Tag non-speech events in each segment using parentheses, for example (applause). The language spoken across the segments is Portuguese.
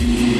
Thank you.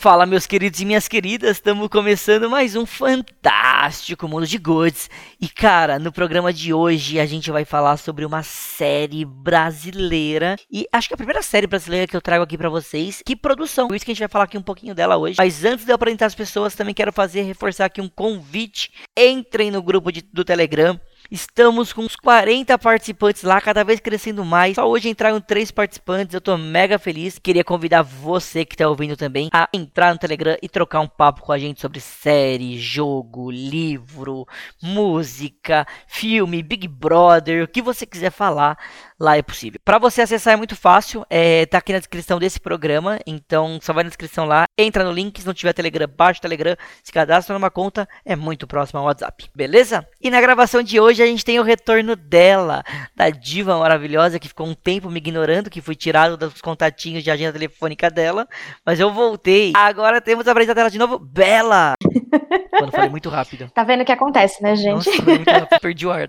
Fala, meus queridos e minhas queridas, estamos começando mais um fantástico mundo de goods. E cara, no programa de hoje a gente vai falar sobre uma série brasileira e acho que é a primeira série brasileira que eu trago aqui para vocês. Que produção! Por isso que a gente vai falar aqui um pouquinho dela hoje. Mas antes de eu apresentar as pessoas, também quero fazer reforçar aqui um convite. Entrem no grupo de, do Telegram. Estamos com uns 40 participantes lá, cada vez crescendo mais. Só hoje entraram três participantes, eu tô mega feliz. Queria convidar você que tá ouvindo também a entrar no Telegram e trocar um papo com a gente sobre série, jogo, livro, música, filme, Big Brother, o que você quiser falar lá é possível. Para você acessar é muito fácil, é, tá aqui na descrição desse programa, então só vai na descrição lá, entra no link, se não tiver Telegram, baixa o Telegram, se cadastra numa conta, é muito próximo ao WhatsApp, beleza? E na gravação de hoje a gente tem o retorno dela, da diva maravilhosa que ficou um tempo me ignorando, que fui tirado dos contatinhos de agenda telefônica dela, mas eu voltei. Agora temos a apresentar dela de novo, Bela! (laughs) Quando falei muito rápido. Tá vendo o que acontece, né, gente? Nossa, muito rápido, perdi o ar. (laughs)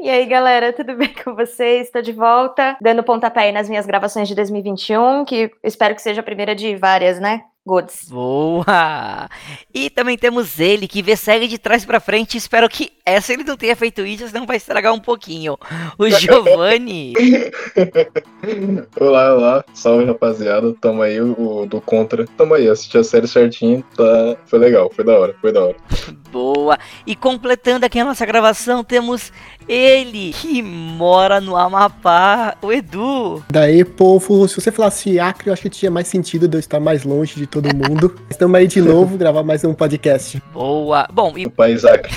E aí, galera, tudo bem com vocês? Estou de volta, dando pontapé aí nas minhas gravações de 2021, que espero que seja a primeira de várias, né? Goods. Boa! E também temos ele que vê série de trás para frente. Espero que essa ele não tenha feito isso, senão vai estragar um pouquinho. O (laughs) Giovanni. (laughs) olá, olá. Salve, rapaziada. Tamo aí, o, do Contra. Tamo aí, assisti a série certinho. Tá... Foi legal, foi da hora, foi da hora. Boa! E completando aqui a nossa gravação, temos ele que mora no Amapá, o Edu. Daí, povo, se você falasse Acre, eu acho que tinha mais sentido de eu estar mais longe de todo mundo. Estamos aí de novo, gravar mais um podcast. Boa! Bom, e... País Acre.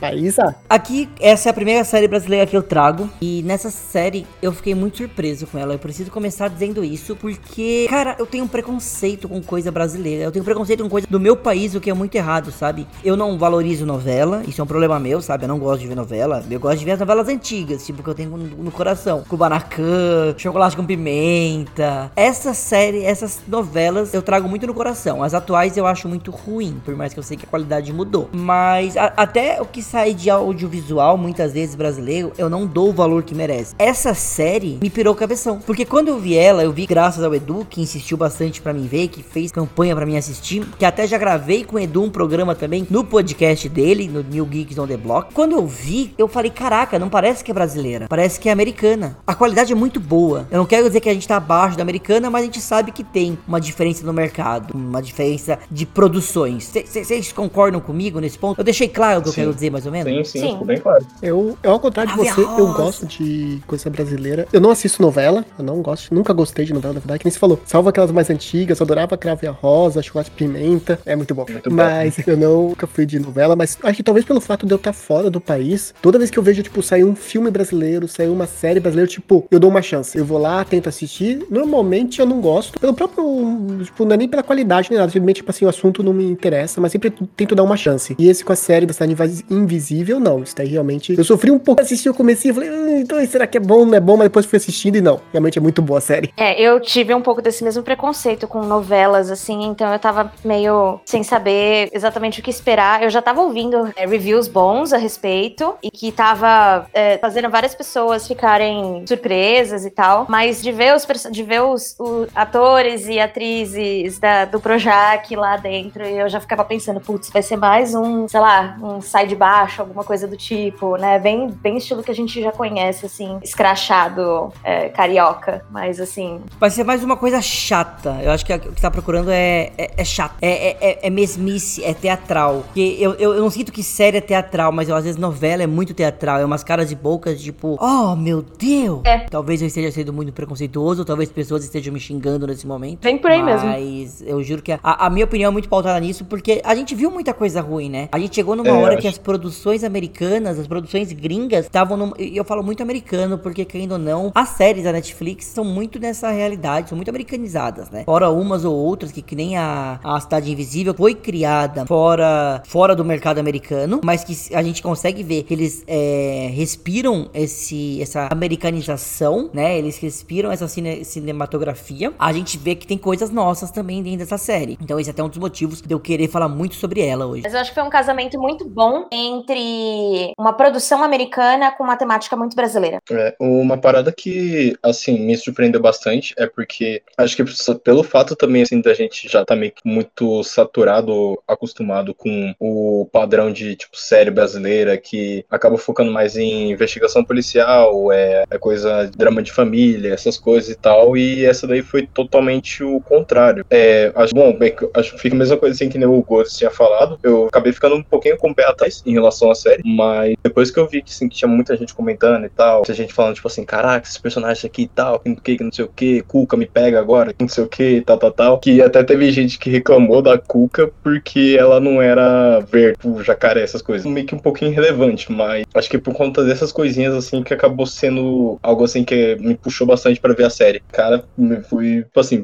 País Acre. Aqui, essa é a primeira série brasileira que eu trago. E nessa série, eu fiquei muito surpreso com ela. Eu preciso começar dizendo isso, porque, cara, eu tenho um preconceito com coisa brasileira. Eu tenho preconceito com coisa do meu país, o que é muito errado, sabe? Eu não valorizo novela, isso é um problema meu, sabe? Eu não gosto de ver novela. Eu gosto de ver as novelas antigas, tipo, que eu tenho no, no coração. Kubanacan, Chocolate com Pimenta. Essa série, essas novelas, eu trago muito no coração. As atuais eu acho muito ruim, por mais que eu sei que a qualidade mudou. Mas a, até o que sai de audiovisual, muitas vezes brasileiro, eu não dou o valor que merece. Essa série me pirou o cabeção. Porque quando eu vi ela, eu vi graças ao Edu, que insistiu bastante para mim ver, que fez campanha para mim assistir, que até já gravei com o Edu um programa também no podcast dele, no New Geeks on the Block. Quando eu vi, eu falei, caraca, não parece que é brasileira, parece que é americana. A qualidade é muito boa. Eu não quero dizer que a gente tá abaixo da americana, mas a gente sabe que tem uma diferença no mercado, uma diferença de produções. Vocês concordam comigo nesse ponto? Eu deixei claro o que sim. eu quero dizer, mais ou menos? Sim, sim, sim. ficou bem claro. Eu, eu ao contrário de você, eu gosto de coisa brasileira. Eu não assisto novela, eu não gosto, nunca gostei de novela, na verdade, que nem você falou. Salvo aquelas mais antigas, eu adorava Cravo e a Rosa, Chocolate Pimenta, é muito bom. Muito mas bom. eu nunca fui de novela, mas acho que talvez pelo fato de eu estar fora do país, toda vez que eu vejo, tipo, sair um filme brasileiro, sair uma série brasileira, tipo, eu dou uma chance. Eu vou lá, tento assistir. Normalmente eu não gosto, pelo próprio, tipo, não é nem pela qualidade nem nada, simplesmente, tipo assim, o assunto não me interessa, mas sempre tento dar uma chance. E esse com a série da cidade Invisível, não. Isso daí realmente. Eu sofri um pouco, assisti o começo e falei, hum, então será que é bom? Não é bom? Mas depois fui assistindo e não. Realmente é muito boa a série. É, eu tive um pouco desse mesmo preconceito com novelas, assim, então eu tava meio sem saber exatamente o que esperar. Eu já tava ouvindo é, reviews bons a respeito e que tava é, fazendo várias pessoas ficarem surpresas e tal, mas de ver os, de ver os, os atores e atrizes da, do Projac lá dentro, eu já ficava pensando, putz, vai ser mais um, sei lá, um sai de baixo, alguma coisa do tipo, né? Bem, bem estilo que a gente já conhece, assim, escrachado, é, carioca, mas assim. Vai ser mais uma coisa chata. Eu acho que o que tá procurando é, é, é chato. É, é, é, é mesmice, é teatral. Porque eu, eu, eu, não sinto que série é teatral, mas eu, às vezes novela é muito teatral. É umas caras e bocas, tipo, oh meu Deus! É. Talvez eu esteja sendo muito preconceituoso, talvez pessoas estejam me xingando nesse momento. Vem por aí mas mesmo. Mas eu juro que a, a, minha opinião é muito pautada nisso, porque a gente viu muita coisa ruim, né? A gente chegou numa é, hora que as produções americanas, as produções gringas, estavam. E eu falo muito americano, porque, querendo ou não, as séries da Netflix são muito nessa realidade, são muito americanizadas, né? Fora umas ou outras, que, que nem a, a Cidade Invisível foi criada fora, fora do mercado americano, mas que a gente consegue ver que eles é, respiram esse, essa americanização, né? Eles respiram essa cine, cinematografia. A gente vê que tem coisas nossas também dentro dessa série. Então, esse é até um dos motivos de eu querer falar muito sobre ela hoje. Mas eu acho que foi um casamento muito bom entre uma produção americana com uma temática muito brasileira. É, uma parada que, assim, me surpreendeu bastante é porque acho que pelo fato também, assim, da gente já tá meio que muito saturado, acostumado com o padrão de, tipo, série brasileira que acaba focando mais em investigação policial, é, é coisa, drama de família, essas coisas e tal, e essa daí foi totalmente o contrário. É, acho, bom, acho que fica a mesma coisa assim que nem o Gomes tinha falado, eu acabei ficando um pouquinho com o pé atrás em relação à série, mas depois que eu vi que, assim, que tinha muita gente comentando e tal, muita gente falando, tipo assim, caraca, esses personagens aqui e tal, que, que não sei o que, Cuca me pega agora, não sei o que, tal, tal, tal, que até teve gente que reclamou da Cuca porque ela não era verde, o jacaré, essas coisas. Meio que um pouquinho irrelevante, mas acho que por conta dessas coisinhas, assim, que acabou sendo algo, assim, que me puxou bastante para ver a série. Cara, fui, tipo assim,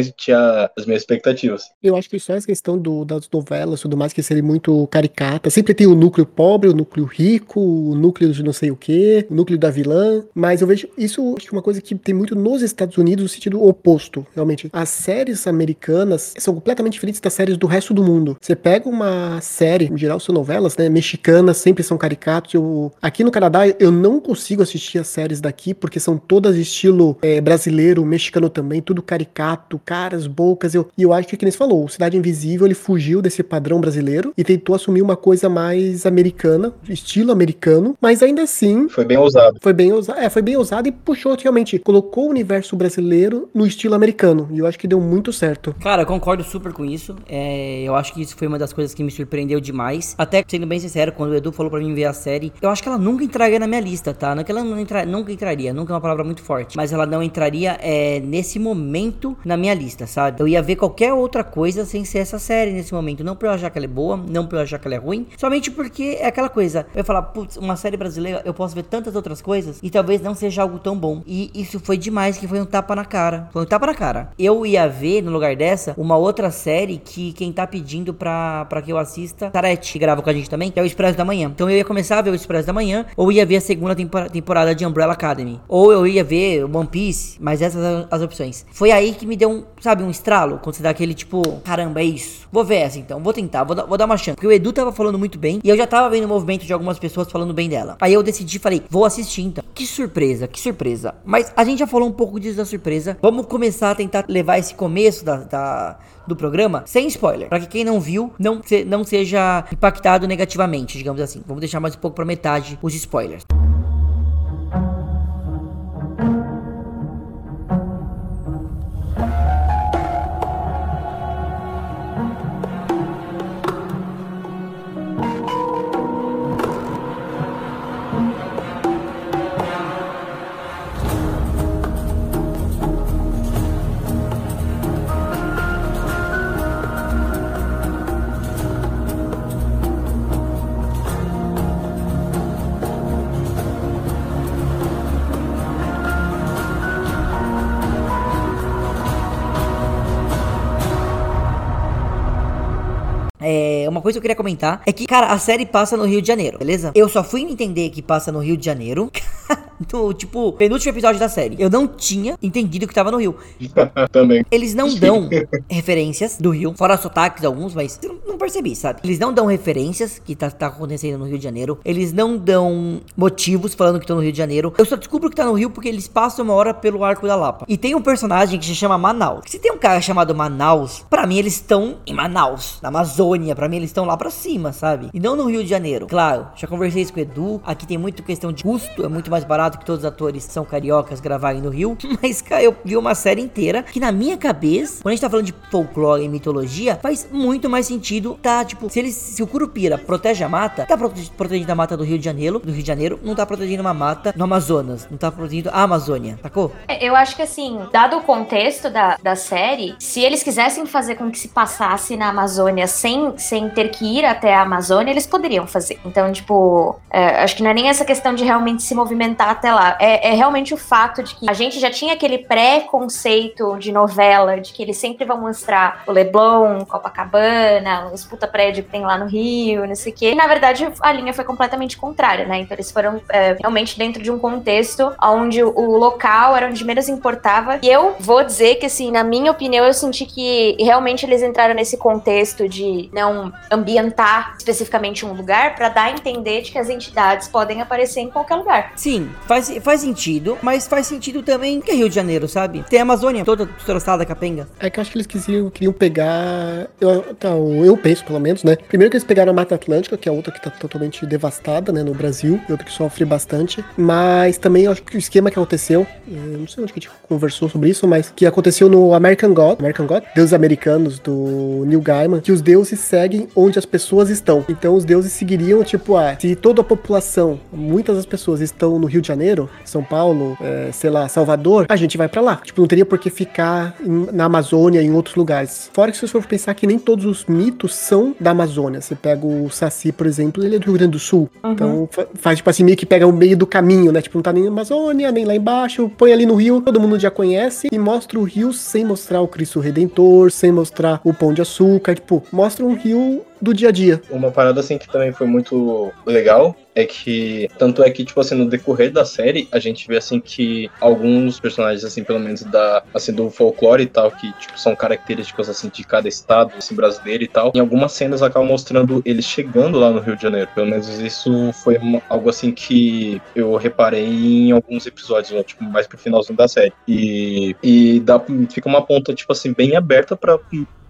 perou imensamente as minhas expectativas. Eu acho que só essa questão do, das novelas, tudo mais, que seria muito caricata. Sempre tem o núcleo pobre, o núcleo rico, o núcleo de não sei o que, o núcleo da vilã. Mas eu vejo isso acho que uma coisa que tem muito nos Estados Unidos no sentido oposto, realmente. As séries americanas são completamente diferentes das séries do resto do mundo. Você pega uma série, em geral são novelas, né? Mexicanas, sempre são caricatos. Eu, aqui no Canadá, eu não consigo assistir as séries daqui, porque são todas estilo é, brasileiro, mexicano também, tudo caricato, caras, bocas. Eu, e eu acho que, como você falou, Cidade Invisível, ele fugiu desse padrão brasileiro e tentou assumir uma coisa mais americana, estilo americano, mas ainda assim. Foi bem ousado. Foi bem ousado. É, foi bem ousado e puxou realmente, colocou o universo brasileiro no estilo americano. E eu acho que deu muito certo. Cara, eu concordo super com isso. É, eu acho que isso foi uma das coisas que me surpreendeu demais. Até sendo bem sincero, quando o Edu falou pra mim ver a série, eu acho que ela nunca entraria na minha lista, tá? Não que ela entra, nunca entraria, nunca é uma palavra muito forte. Mas ela não entraria é, nesse momento na minha lista, sabe? Eu ia ver qualquer outra coisa sem ser essa série nesse momento. Não pra eu achar que ela é boa, não pra eu achar que ela é ruim. Somente porque é aquela coisa. Eu ia falar, putz, uma série brasileira, eu posso ver tantas outras coisas e talvez não seja algo tão bom. E isso foi demais, que foi um tapa na cara. Foi um tapa na cara. Eu ia ver, no lugar dessa, uma outra série que quem tá pedindo pra, pra que eu assista, Tarete, que grava com a gente também, que é o Expresso da Manhã. Então eu ia começar a ver o Expresso da Manhã, ou ia ver a segunda temporada de Umbrella Academy. Ou eu ia ver One Piece, mas essas as opções. Foi aí que me deu um, sabe, um estralo, quando você dá aquele tipo, caramba, é isso. Vou ver essa então, vou tentar, vou, vou dar uma chance. Porque o Edu tava falando muito bem, e eu já tava vendo o movimento de algumas pessoas falando bem dela. Aí eu decidi, falei, vou assistir então. Que surpresa, que surpresa. Mas a gente já falou um pouco disso da surpresa. Vamos começar a tentar levar esse começo da, da do programa sem spoiler, para que quem não viu não, se, não seja impactado negativamente, digamos assim. Vamos deixar mais um pouco para metade os spoilers. Uma coisa que eu queria comentar é que, cara, a série passa no Rio de Janeiro, beleza? Eu só fui entender que passa no Rio de Janeiro. (laughs) no, tipo, penúltimo episódio da série. Eu não tinha entendido que tava no Rio. (laughs) Também. Eles não dão referências do Rio, fora sotaques alguns, mas eu não percebi, sabe? Eles não dão referências que tá, tá acontecendo no Rio de Janeiro. Eles não dão motivos falando que estão no Rio de Janeiro. Eu só descubro que tá no Rio porque eles passam uma hora pelo Arco da Lapa. E tem um personagem que se chama Manaus. Se tem um cara chamado Manaus, para mim eles estão em Manaus, na Amazônia. Para mim eles estão lá para cima, sabe? E não no Rio de Janeiro. Claro, já conversei isso com o Edu. Aqui tem muito questão de custo, é muito mais barato que todos os atores são cariocas gravarem no Rio. (laughs) Mas, cara, eu vi uma série inteira que na minha cabeça, quando a gente tá falando de folclore e mitologia, faz muito mais sentido tá, tipo, se eles, se o Curupira protege a mata, tá protegendo a mata do Rio de Janeiro, do Rio de Janeiro, não tá protegendo uma mata no Amazonas, não tá protegendo a Amazônia, sacou? É, eu acho que assim, dado o contexto da, da série, se eles quisessem fazer com que se passasse na Amazônia sem, sem ter que ir até a Amazônia, eles poderiam fazer. Então, tipo, é, acho que não é nem essa questão de realmente se movimentar até lá. É, é realmente o fato de que a gente já tinha aquele pré-conceito de novela, de que eles sempre vão mostrar o Leblon, Copacabana, os puta prédio que tem lá no Rio, não sei o quê. E, na verdade, a linha foi completamente contrária, né? Então eles foram é, realmente dentro de um contexto onde o local era onde menos importava. E eu vou dizer que, assim, na minha opinião, eu senti que realmente eles entraram nesse contexto de não ambientar especificamente um lugar para dar a entender de que as entidades podem aparecer em qualquer lugar. Sim, faz, faz sentido, mas faz sentido também que é Rio de Janeiro, sabe? Tem a Amazônia toda destroçada, capenga. É que eu acho que eles queriam, queriam pegar. Eu, tá, eu penso, pelo menos, né? Primeiro que eles pegaram a Mata Atlântica, que é outra que tá totalmente devastada, né, no Brasil, outra que sofre bastante. Mas também eu acho que o esquema que aconteceu, não sei onde que a gente conversou sobre isso, mas que aconteceu no American God, American God, deuses americanos do Neil Gaiman, que os deuses seguem onde as pessoas estão. Então os deuses seguiriam, tipo, ah, se toda a população, muitas das pessoas estão no Rio de Janeiro, São Paulo, é, sei lá, Salvador, a gente vai para lá. Tipo, não teria por que ficar em, na Amazônia, em outros lugares. Fora que se você for pensar que nem todos os mitos são da Amazônia. Você pega o Saci, por exemplo, ele é do Rio Grande do Sul. Uhum. Então faz, tipo assim, meio que pega o meio do caminho, né? Tipo, não tá nem na Amazônia, nem lá embaixo, põe ali no rio, todo mundo já conhece, e mostra o rio sem mostrar o Cristo Redentor, sem mostrar o Pão de Açúcar, tipo, mostra um rio do dia a dia. Uma parada assim que também foi muito legal é que tanto é que tipo assim no decorrer da série a gente vê assim que alguns personagens assim pelo menos da assim do folclore e tal que tipo são características assim de cada estado assim brasileiro e tal em algumas cenas acabam mostrando eles chegando lá no Rio de Janeiro pelo menos isso foi uma, algo assim que eu reparei em alguns episódios né, tipo mais pro finalzinho da série e e dá fica uma ponta tipo assim bem aberta para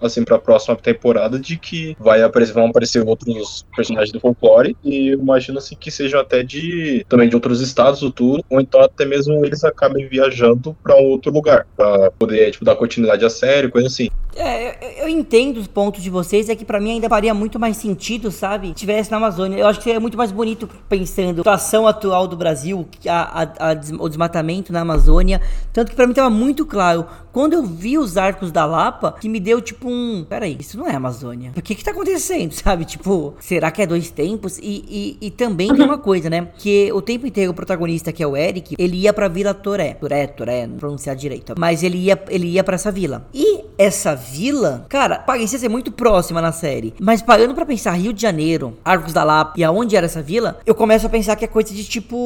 assim, pra próxima temporada de que vai aparecer, vão aparecer outros personagens do folclore e eu imagino assim que sejam até de também de outros estados do tudo, ou então até mesmo eles acabem viajando para outro lugar, para poder tipo dar continuidade à série, coisa assim. É, eu, eu entendo os pontos de vocês, é que para mim ainda faria muito mais sentido, sabe? Tivesse na Amazônia. Eu acho que seria muito mais bonito pensando a situação atual do Brasil, a, a, a, o desmatamento na Amazônia. Tanto que para mim tava muito claro. Quando eu vi os arcos da Lapa, que me deu tipo um. Peraí, isso não é Amazônia. O que que tá acontecendo, (laughs) sabe? Tipo, será que é dois tempos? E, e, e também tem uma coisa, né? Que o tempo inteiro o protagonista, que é o Eric, ele ia pra Vila Toré. Toré, Toré, não pronunciar direito. Mas ele ia, ele ia pra essa vila. E essa vila, cara, parecia ser muito próxima na série. Mas parando para pensar Rio de Janeiro, Arcos da Lapa e aonde era essa vila, eu começo a pensar que é coisa de tipo.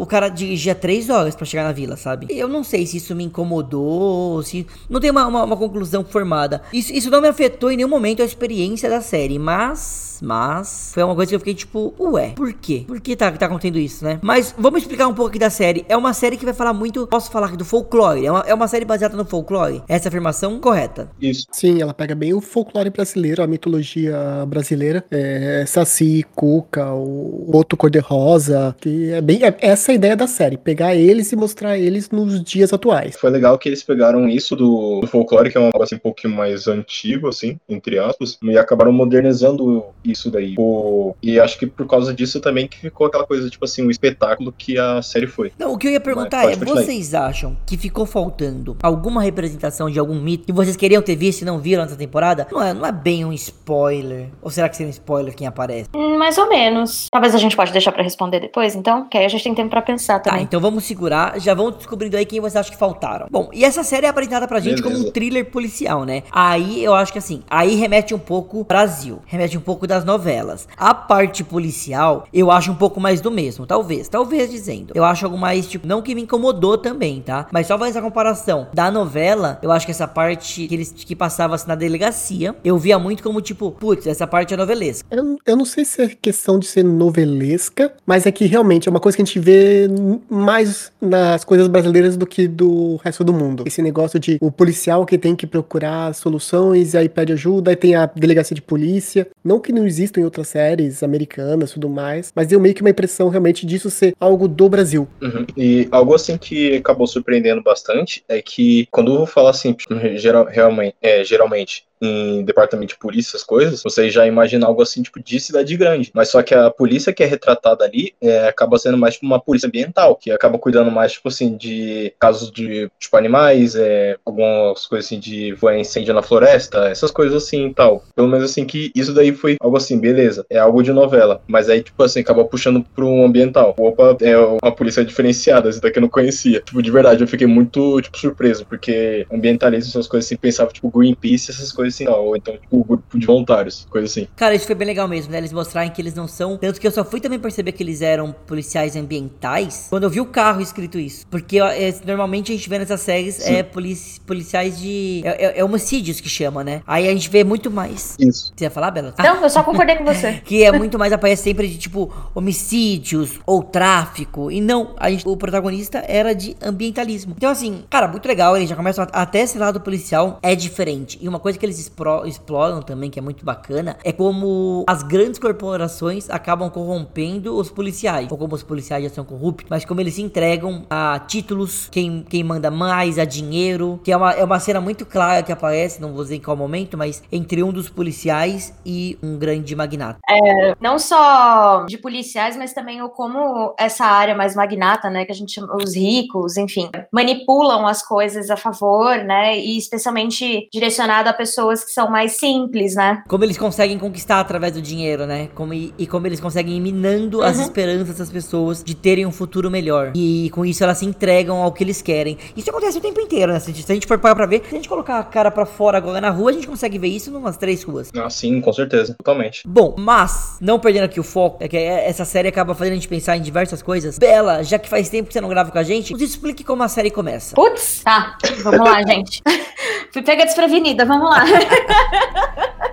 O cara dirigia três horas para chegar na vila, sabe? Eu não sei se isso me incomodou, se. Não tem uma, uma, uma conclusão formada. Isso, isso não me afetou em nenhum momento a experiência da série, mas mas foi uma coisa que eu fiquei tipo, ué, por quê? Por que tá, tá acontecendo isso, né? Mas vamos explicar um pouco aqui da série. É uma série que vai falar muito, posso falar aqui do folclore. É uma, é uma série baseada no folclore. Essa afirmação correta. Isso. Sim, ela pega bem o folclore brasileiro, a mitologia brasileira. É, Saci, Cuca, o Outro Cor-de-Rosa. Que é bem. É essa a ideia da série. Pegar eles e mostrar eles nos dias atuais. Foi legal que eles pegaram isso do, do folclore, que é uma coisa assim, um pouquinho mais antigo, assim, entre aspas, e acabaram modernizando isso daí. O, e acho que por causa disso também que ficou aquela coisa, tipo assim, o um espetáculo que a série foi. Não, o que eu ia perguntar Mas, é, vocês acham que ficou faltando alguma representação de algum mito que vocês queriam ter visto e não viram nessa temporada? Não é, não é bem um spoiler. Ou será que seria um spoiler quem aparece? Hum, mais ou menos. Talvez a gente pode deixar para responder depois, então, que aí a gente tem tempo para pensar tá, também. Tá, então vamos segurar. Já vão descobrindo aí quem vocês acham que faltaram. Bom, e essa série é apresentada pra gente Beleza. como um thriller policial, né? Aí eu acho que assim, aí remete um pouco Brasil. Remete um pouco das das novelas. A parte policial, eu acho um pouco mais do mesmo, talvez, talvez dizendo. Eu acho algo mais, tipo, não que me incomodou também, tá? Mas só fazendo essa comparação da novela, eu acho que essa parte que eles que passava assim, na delegacia, eu via muito como, tipo, putz, essa parte é novelesca. Eu, eu não sei se é questão de ser novelesca, mas é que realmente é uma coisa que a gente vê mais nas coisas brasileiras do que do resto do mundo. Esse negócio de o policial que tem que procurar soluções e aí pede ajuda, aí tem a delegacia de polícia. Não que não existam em outras séries americanas e tudo mais, mas deu meio que uma impressão realmente disso ser algo do Brasil. Uhum. E algo assim que acabou surpreendendo bastante é que quando eu vou falar assim, geral, realmente, é, geralmente em departamento de polícia, essas coisas, você já imagina algo assim, tipo, de cidade grande. Mas só que a polícia que é retratada ali é, acaba sendo mais tipo uma polícia ambiental, que acaba cuidando mais, tipo assim, de casos de, tipo, animais, é, algumas coisas assim de voar incêndio na floresta, essas coisas assim e tal. Pelo menos assim que isso daí foi algo assim, beleza, é algo de novela. Mas aí, tipo assim, acaba puxando pro ambiental. Opa, é uma polícia diferenciada, isso daqui eu não conhecia. Tipo, de verdade, eu fiquei muito, tipo, surpreso, porque ambientalismo, essas coisas assim, pensava, tipo, Greenpeace, essas coisas assim, ou então, tipo, o grupo de voluntários, coisa assim. Cara, isso foi bem legal mesmo, né? Eles mostrarem que eles não são. Tanto que eu só fui também perceber que eles eram policiais ambientais quando eu vi o carro escrito isso. Porque ó, é, normalmente a gente vê nessas séries Sim. é polici policiais de. É, é, é, homicídios que chama, né? Aí a gente vê muito mais. Isso. Você ia falar, Bela? Não, eu só concordei com você. (laughs) que é muito mais, aparece sempre de tipo homicídios ou tráfico. E não, a gente, o protagonista era de ambientalismo. Então, assim, cara, muito legal. Eles já começam a, até esse lado policial é diferente. E uma coisa que eles exploram também, que é muito bacana, é como as grandes corporações acabam corrompendo os policiais. Ou como os policiais já são corruptos, mas como eles se entregam a títulos, quem, quem manda mais, a dinheiro, que é uma, é uma cena muito clara que aparece, não vou dizer em qual momento, mas entre um dos policiais e um grande magnata. É, não só de policiais, mas também o como essa área mais magnata, né, que a gente chama os ricos, enfim, manipulam as coisas a favor, né, e especialmente direcionado a pessoas pessoas que são mais simples, né? Como eles conseguem conquistar através do dinheiro, né? Como, e, e como eles conseguem ir minando uhum. as esperanças das pessoas de terem um futuro melhor. E com isso elas se entregam ao que eles querem. Isso acontece o tempo inteiro, né? Se a gente, se a gente for parar pra ver, se a gente colocar a cara pra fora agora na rua, a gente consegue ver isso em umas três ruas. Ah, sim, com certeza. Totalmente. Bom, mas, não perdendo aqui o foco, é que essa série acaba fazendo a gente pensar em diversas coisas. Bela, já que faz tempo que você não grava com a gente, nos explique como a série começa. Putz, tá. Vamos lá, (laughs) gente. (laughs) Fui pega desprevenida, vamos lá.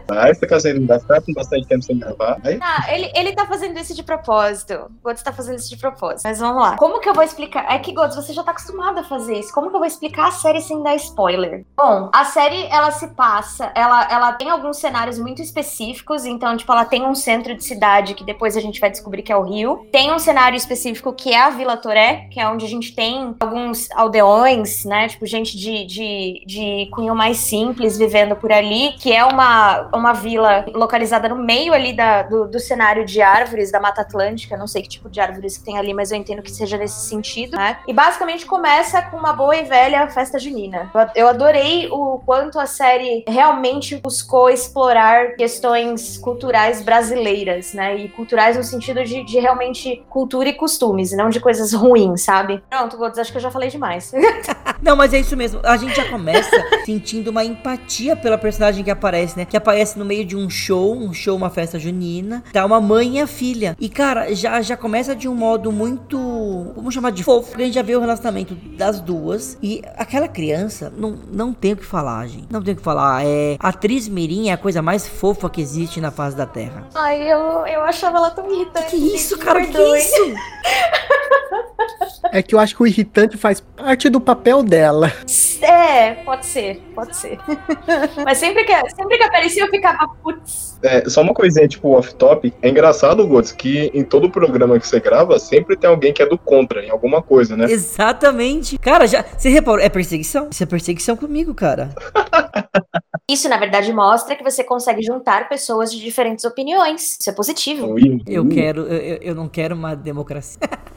Vai, você tá fazendo, vai ficar com bastante tempo sem gravar. Vai. Ah, ele, ele tá fazendo isso de propósito. Gods tá fazendo isso de propósito. Mas vamos lá. Como que eu vou explicar? É que, Gods, você já tá acostumado a fazer isso. Como que eu vou explicar a série sem dar spoiler? Bom, a série, ela se passa, ela, ela tem alguns cenários muito específicos. Então, tipo, ela tem um centro de cidade que depois a gente vai descobrir que é o Rio. Tem um cenário específico que é a Vila Toré, que é onde a gente tem alguns aldeões, né? Tipo, gente de, de, de cunho mais simples vivendo por ali, que é uma, uma vila localizada no meio ali da, do, do, cenário de árvores da Mata Atlântica. Não sei que tipo de árvores que tem ali, mas eu entendo que seja nesse sentido, né? E basicamente começa com uma boa e velha festa junina. Eu adorei o quanto a série realmente buscou explorar questões culturais brasileiras, né? E culturais no sentido de, de realmente cultura e costumes, não de coisas ruins, sabe? Pronto, Godes, acho que eu já falei demais. (laughs) não, mas é isso mesmo. A gente já começa sentindo uma empatia pela personagem que aparece, né? Que aparece no meio de um show, um show, uma festa junina. Tá uma mãe e a filha. E, cara, já, já começa de um modo muito. Vamos chamar de fofo. Porque a gente já vê o relacionamento das duas. E aquela criança, não, não tem o que falar, gente. Não tem o que falar. É. A atriz Mirim é a coisa mais fofa que existe na face da Terra. Ai, eu, eu achava ela tão irritante. Que isso, cara? Que isso? É que eu acho que o irritante faz parte do papel dela. É, pode ser, pode ser. Mas sempre que, sempre que aparecia eu ficava, putz. É, só uma coisinha, tipo, off-top. É engraçado, Gods, que em todo programa que você grava, sempre tem alguém que é do contra, em alguma coisa, né? Exatamente. Cara, já. Você reparou? É perseguição? Isso é perseguição comigo, cara. (laughs) Isso, na verdade, mostra que você consegue juntar pessoas de diferentes opiniões. Isso é positivo. Eu quero. Eu, eu não quero uma democracia. (laughs)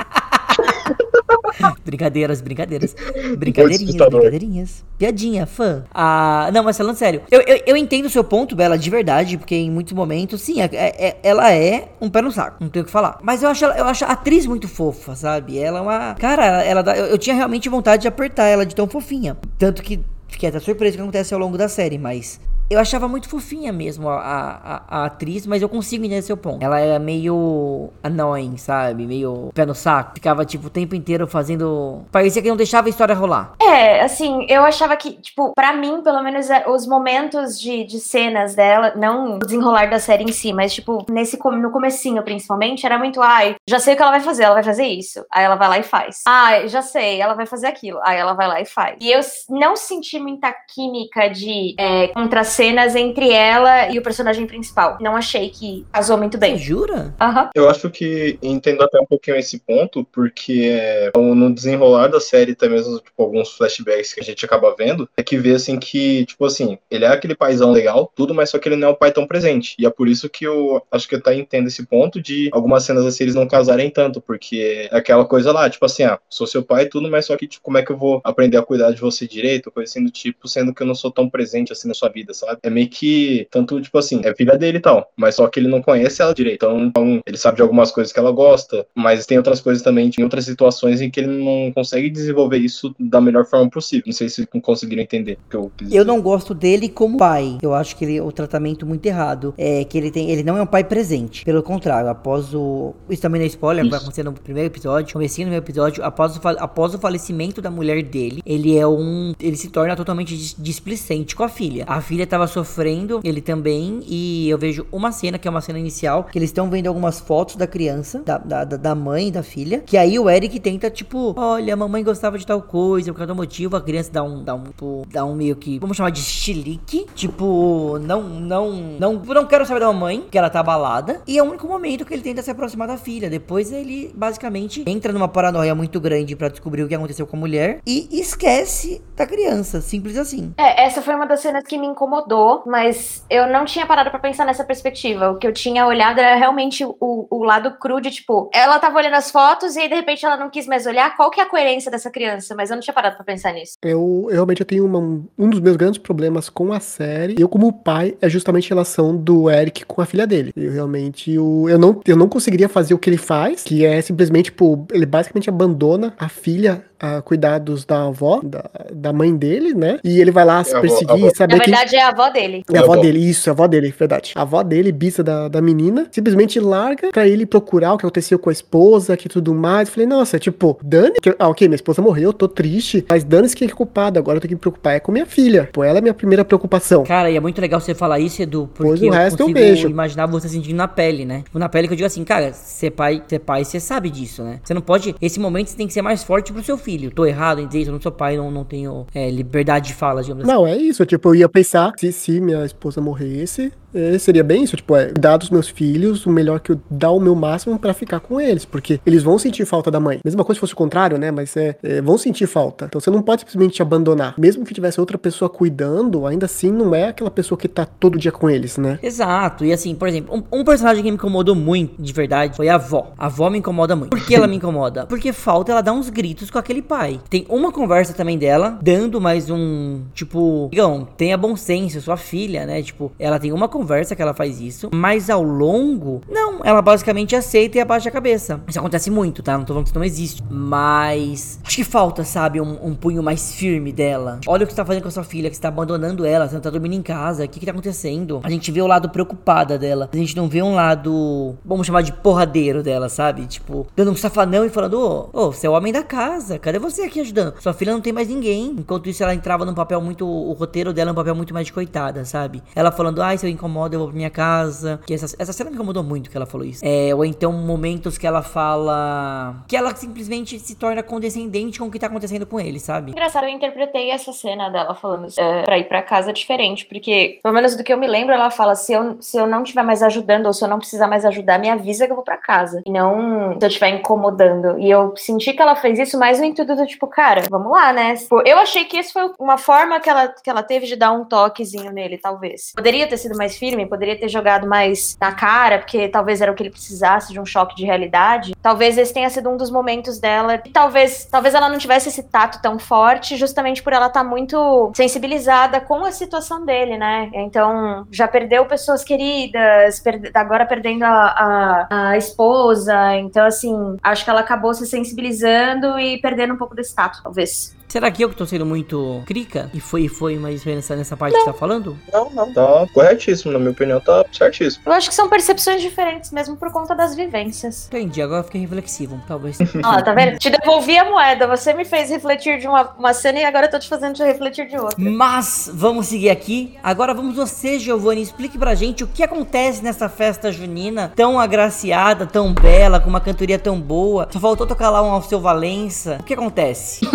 (laughs) brincadeiras, brincadeiras. Brincadeirinhas, brincadeirinhas. Piadinha, fã. Ah, não, mas falando sério, eu, eu, eu, entendo o seu ponto, Bela, de verdade, porque em muitos momentos, sim, é, é, é, ela é um pé no saco, não tenho o que falar. Mas eu acho, eu acho a atriz muito fofa, sabe? Ela é uma. Cara, ela, ela eu, eu tinha realmente vontade de apertar ela de tão fofinha. Tanto que fiquei até surpreso que acontece ao longo da série, mas eu achava muito fofinha mesmo a, a, a, atriz, mas eu consigo entender seu ponto. Ela era meio annoying, sabe? Meio pé no saco. Ficava, tipo, o tempo inteiro fazendo. Parecia que não deixava a história rolar. É, assim, eu achava que, tipo, para mim, pelo menos, é, os momentos de, de cenas dela, não o desenrolar da série em si, mas, tipo, nesse no comecinho, principalmente, era muito, ai, já sei o que ela vai fazer, ela vai fazer isso. Aí ela vai lá e faz. Ah, já sei, ela vai fazer aquilo. Aí ela vai lá e faz. E eu não senti muita química de é, contracenas entre ela e o personagem principal. Não achei que casou muito bem. Você jura? Aham. Uhum. Eu acho que entendo até um pouquinho esse ponto, porque é, no desenrolar da série, até mesmo, tipo, alguns flashbacks que a gente acaba vendo, é que vê, assim, que, tipo assim, ele é aquele paizão legal, tudo, mas só que ele não é o pai tão presente. E é por isso que eu acho que eu até entendo esse ponto de algumas cenas assim eles não casarem tanto, porque é aquela coisa lá, tipo assim, ah, sou seu pai tudo, mas só que, tipo, como é que eu vou aprender a cuidar de você direito, coisa assim do tipo, sendo que eu não sou tão presente assim na sua vida, sabe? É meio que, tanto, tipo assim, é filha dele e tal, mas só que ele não conhece ela direito, então, então ele sabe de algumas coisas que ela gosta, mas tem outras coisas também, em outras situações em que ele não consegue desenvolver isso da melhor forma possível. Não sei se conseguiram entender o que eu quis Eu não gosto dele como pai. Eu acho que ele é o tratamento muito errado. É que ele tem, ele não é um pai presente. Pelo contrário, após o isso também não é spoiler, isso. vai acontecer no primeiro episódio, comecinho no primeiro episódio, após o, após o falecimento da mulher dele, ele é um, ele se torna totalmente displicente com a filha. A filha tava sofrendo, ele também, e eu vejo uma cena que é uma cena inicial, que eles estão vendo algumas fotos da criança, da, da, da mãe e da filha, que aí o Eric tenta tipo, olha, a mamãe gostava de tal coisa, por causa do motivo, a criança dá um, dá um, tipo, dá um meio que, vamos chamar de chilique, tipo, não, não, não, não quero saber da mamãe, que ela tá abalada, e é o único momento que ele tenta se aproximar da filha. Depois ele basicamente entra numa paranoia muito grande para descobrir o que aconteceu com a mulher e esquece da criança, simples assim. É, essa foi uma das cenas que me incomodou, mas eu não tinha parado para pensar nessa perspectiva. O que eu tinha olhado era realmente o, o lado cru de tipo, ela tava olhando as fotos e aí de repente ela não quis mais olhar. Qual que é a coerência dessa criança? Mas eu não tinha parado para pensar nisso. Eu, eu realmente eu tenho uma, um dos meus grandes problemas com a série. Eu como pai é justamente a relação do Eric com a filha dele. Eu realmente eu, eu não eu não conseguiria fazer o que ele faz, que é simplesmente, tipo, ele basicamente abandona a filha a cuidados da avó, da, da mãe dele, né? E ele vai lá se é perseguir, saber Na verdade, que... é a avó dele. É a avó dele, isso, é a avó dele, verdade. A avó dele, bisa da, da menina, simplesmente larga pra ele procurar o que aconteceu com a esposa, que tudo mais. Eu falei, nossa, tipo, Dani, que, ah, ok, minha esposa morreu, tô triste, mas Dani quem é culpada, agora eu tenho que me preocupar é com minha filha. Pô, ela é minha primeira preocupação. Cara, e é muito legal você falar isso, Edu, porque pois o resto eu, eu vejo. imaginar você sentindo na pele, né? Tipo, na pele que eu digo assim, cara, ser pai, ser pai, você sabe disso, né? Você não pode, esse momento você tem que ser mais forte pro seu filho. Tô errado em dizer isso, eu não sou pai, não, não tenho é, liberdade de fala, digamos assim. Não, é isso, tipo, eu ia pensar, se, se minha esposa morresse, é, seria bem isso, tipo, é dar dos meus filhos o melhor que eu dar o meu máximo para ficar com eles, porque eles vão sentir falta da mãe. Mesma coisa se fosse o contrário, né? Mas é, é, vão sentir falta. Então você não pode simplesmente abandonar. Mesmo que tivesse outra pessoa cuidando, ainda assim não é aquela pessoa que tá todo dia com eles, né? Exato. E assim, por exemplo, um, um personagem que me incomodou muito, de verdade, foi a avó. A avó me incomoda muito. Por que ela me incomoda? Porque falta ela dar uns gritos com aquele pai. Tem uma conversa também dela, dando mais um, tipo, digam, tenha bom senso, sua filha, né? Tipo, ela tem uma conversa conversa que ela faz isso, mas ao longo, não, ela basicamente aceita e abaixa a cabeça. Isso acontece muito, tá? Não tô falando que isso não existe, mas acho que falta, sabe, um, um punho mais firme dela. Olha o que você tá fazendo com a sua filha, que você tá abandonando ela, você não tá dormindo em casa, o que que tá acontecendo? A gente vê o lado preocupada dela, a gente não vê um lado, vamos chamar de porradeiro dela, sabe? Tipo, dando um safanão e falando, ô, oh, oh, você é o homem da casa, cadê você aqui ajudando? Sua filha não tem mais ninguém. Enquanto isso, ela entrava num papel muito, o roteiro dela é um papel muito mais de coitada, sabe? Ela falando, ai, se eu incomoda, eu vou pra minha casa. Que essa, essa cena me incomodou muito que ela falou isso. É, ou então momentos que ela fala. Que ela simplesmente se torna condescendente com o que tá acontecendo com ele, sabe? Engraçado, eu interpretei essa cena dela falando é, pra ir pra casa diferente. Porque, pelo menos do que eu me lembro, ela fala: se eu, se eu não estiver mais ajudando, ou se eu não precisar mais ajudar, me avisa que eu vou pra casa. E não se eu estiver incomodando. E eu senti que ela fez isso mais no intuito do tipo, cara, vamos lá, né? Tipo, eu achei que isso foi uma forma que ela, que ela teve de dar um toquezinho nele, talvez. Poderia ter sido mais firme, poderia ter jogado mais na cara, porque talvez era o que ele precisasse de um choque de realidade. Talvez esse tenha sido um dos momentos dela. E talvez, talvez ela não tivesse esse tato tão forte, justamente por ela estar tá muito sensibilizada com a situação dele, né? Então, já perdeu pessoas queridas, agora perdendo a, a, a esposa. Então, assim, acho que ela acabou se sensibilizando e perdendo um pouco desse tato, talvez. Será que eu que tô sendo muito crica? E foi, foi, mas foi nessa, parte não. que você tá falando? Não, não. Tá corretíssimo, na minha opinião, tá certíssimo. Eu acho que são percepções diferentes mesmo por conta das vivências. Entendi, agora fiquei reflexivo, talvez. (laughs) Ó, tá vendo? Te devolvi a moeda, você me fez refletir de uma, uma cena e agora eu tô te fazendo te refletir de outra. Mas, vamos seguir aqui. Agora vamos você, Giovanni, explique pra gente o que acontece nessa festa junina tão agraciada, tão bela, com uma cantoria tão boa. Só faltou tocar lá um Alceu Valença. O que acontece? (laughs)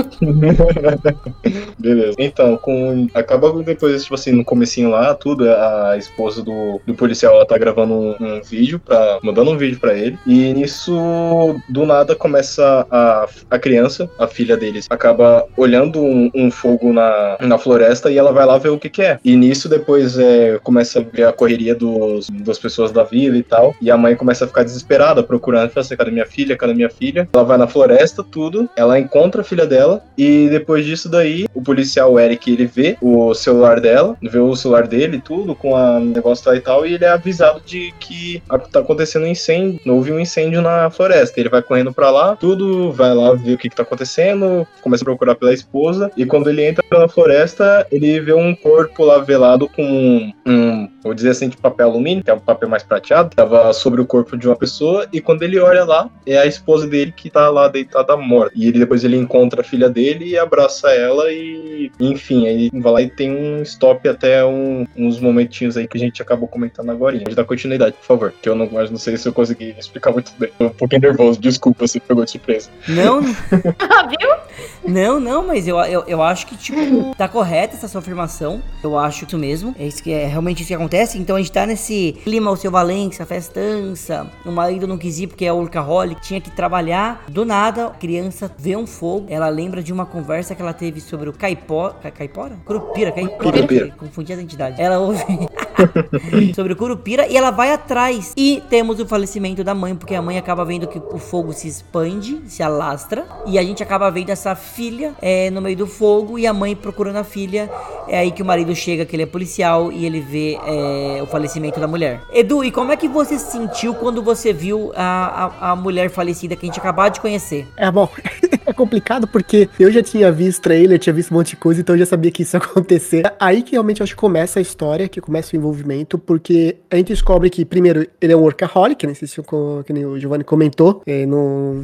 (laughs) Beleza. Então, com acaba depois, tipo assim, no comecinho lá, tudo, a esposa do, do policial, ela tá gravando um, um vídeo, pra, mandando um vídeo pra ele. E nisso, do nada, começa a, a criança, a filha deles, acaba olhando um, um fogo na, na floresta e ela vai lá ver o que que é. E nisso, depois, é, começa a ver a correria dos, das pessoas da vila e tal. E a mãe começa a ficar desesperada, procurando, fala assim, cadê minha filha, cadê minha filha? Ela vai na floresta, tudo, ela encontra a filha dela e depois disso daí, o policial Eric, ele vê o celular dela, vê o celular dele, tudo, com a negócio lá e tal, e ele é avisado de que tá acontecendo um incêndio, houve um incêndio na floresta. Ele vai correndo para lá, tudo, vai lá ver o que, que tá acontecendo, começa a procurar pela esposa, e quando ele entra na floresta, ele vê um corpo lá velado com um, vou dizer assim, de papel alumínio, que é um papel mais prateado, tava sobre o corpo de uma pessoa, e quando ele olha lá, é a esposa dele que tá lá deitada morta. E ele depois ele encontra a filha dele e abraça ela e, enfim, aí vai lá e tem um stop até um, uns momentinhos aí que a gente acabou comentando agora. Pode dar continuidade, por favor, que eu não, mas não sei se eu consegui explicar muito bem. Tô um pouquinho nervoso, desculpa se pegou de surpresa. Não, (laughs) ah, viu? Não, não, mas eu, eu, eu acho que, tipo, tá correta essa sua afirmação. Eu acho isso mesmo. É isso que é realmente isso que acontece. Então a gente tá nesse clima, o seu Valência, festança. O marido não quis ir porque é workaholic, tinha que trabalhar. Do nada, a criança vê um fogo. Ela lembra de uma conversa que ela teve sobre o caipó. Caipora? Curupira, caipora. Curupira. Confundi a identidade. Ela ouve (laughs) sobre o Curupira e ela vai atrás. E temos o falecimento da mãe, porque a mãe acaba vendo que o fogo se expande, se alastra. E a gente acaba vendo essa filha é, no meio do fogo e a mãe procurando a filha. É aí que o marido chega, que ele é policial, e ele vê é, o falecimento da mulher. Edu, e como é que você se sentiu quando você viu a, a, a mulher falecida que a gente acabou de conhecer? É bom. (laughs) é complicado porque eu já tinha visto trailer, tinha visto um monte de coisa, então eu já sabia que isso ia (laughs) acontecer. Aí que realmente acho que começa a história, que começa o envolvimento, porque a gente descobre que, primeiro, ele é um workaholic, o, que nem o Giovanni comentou, é,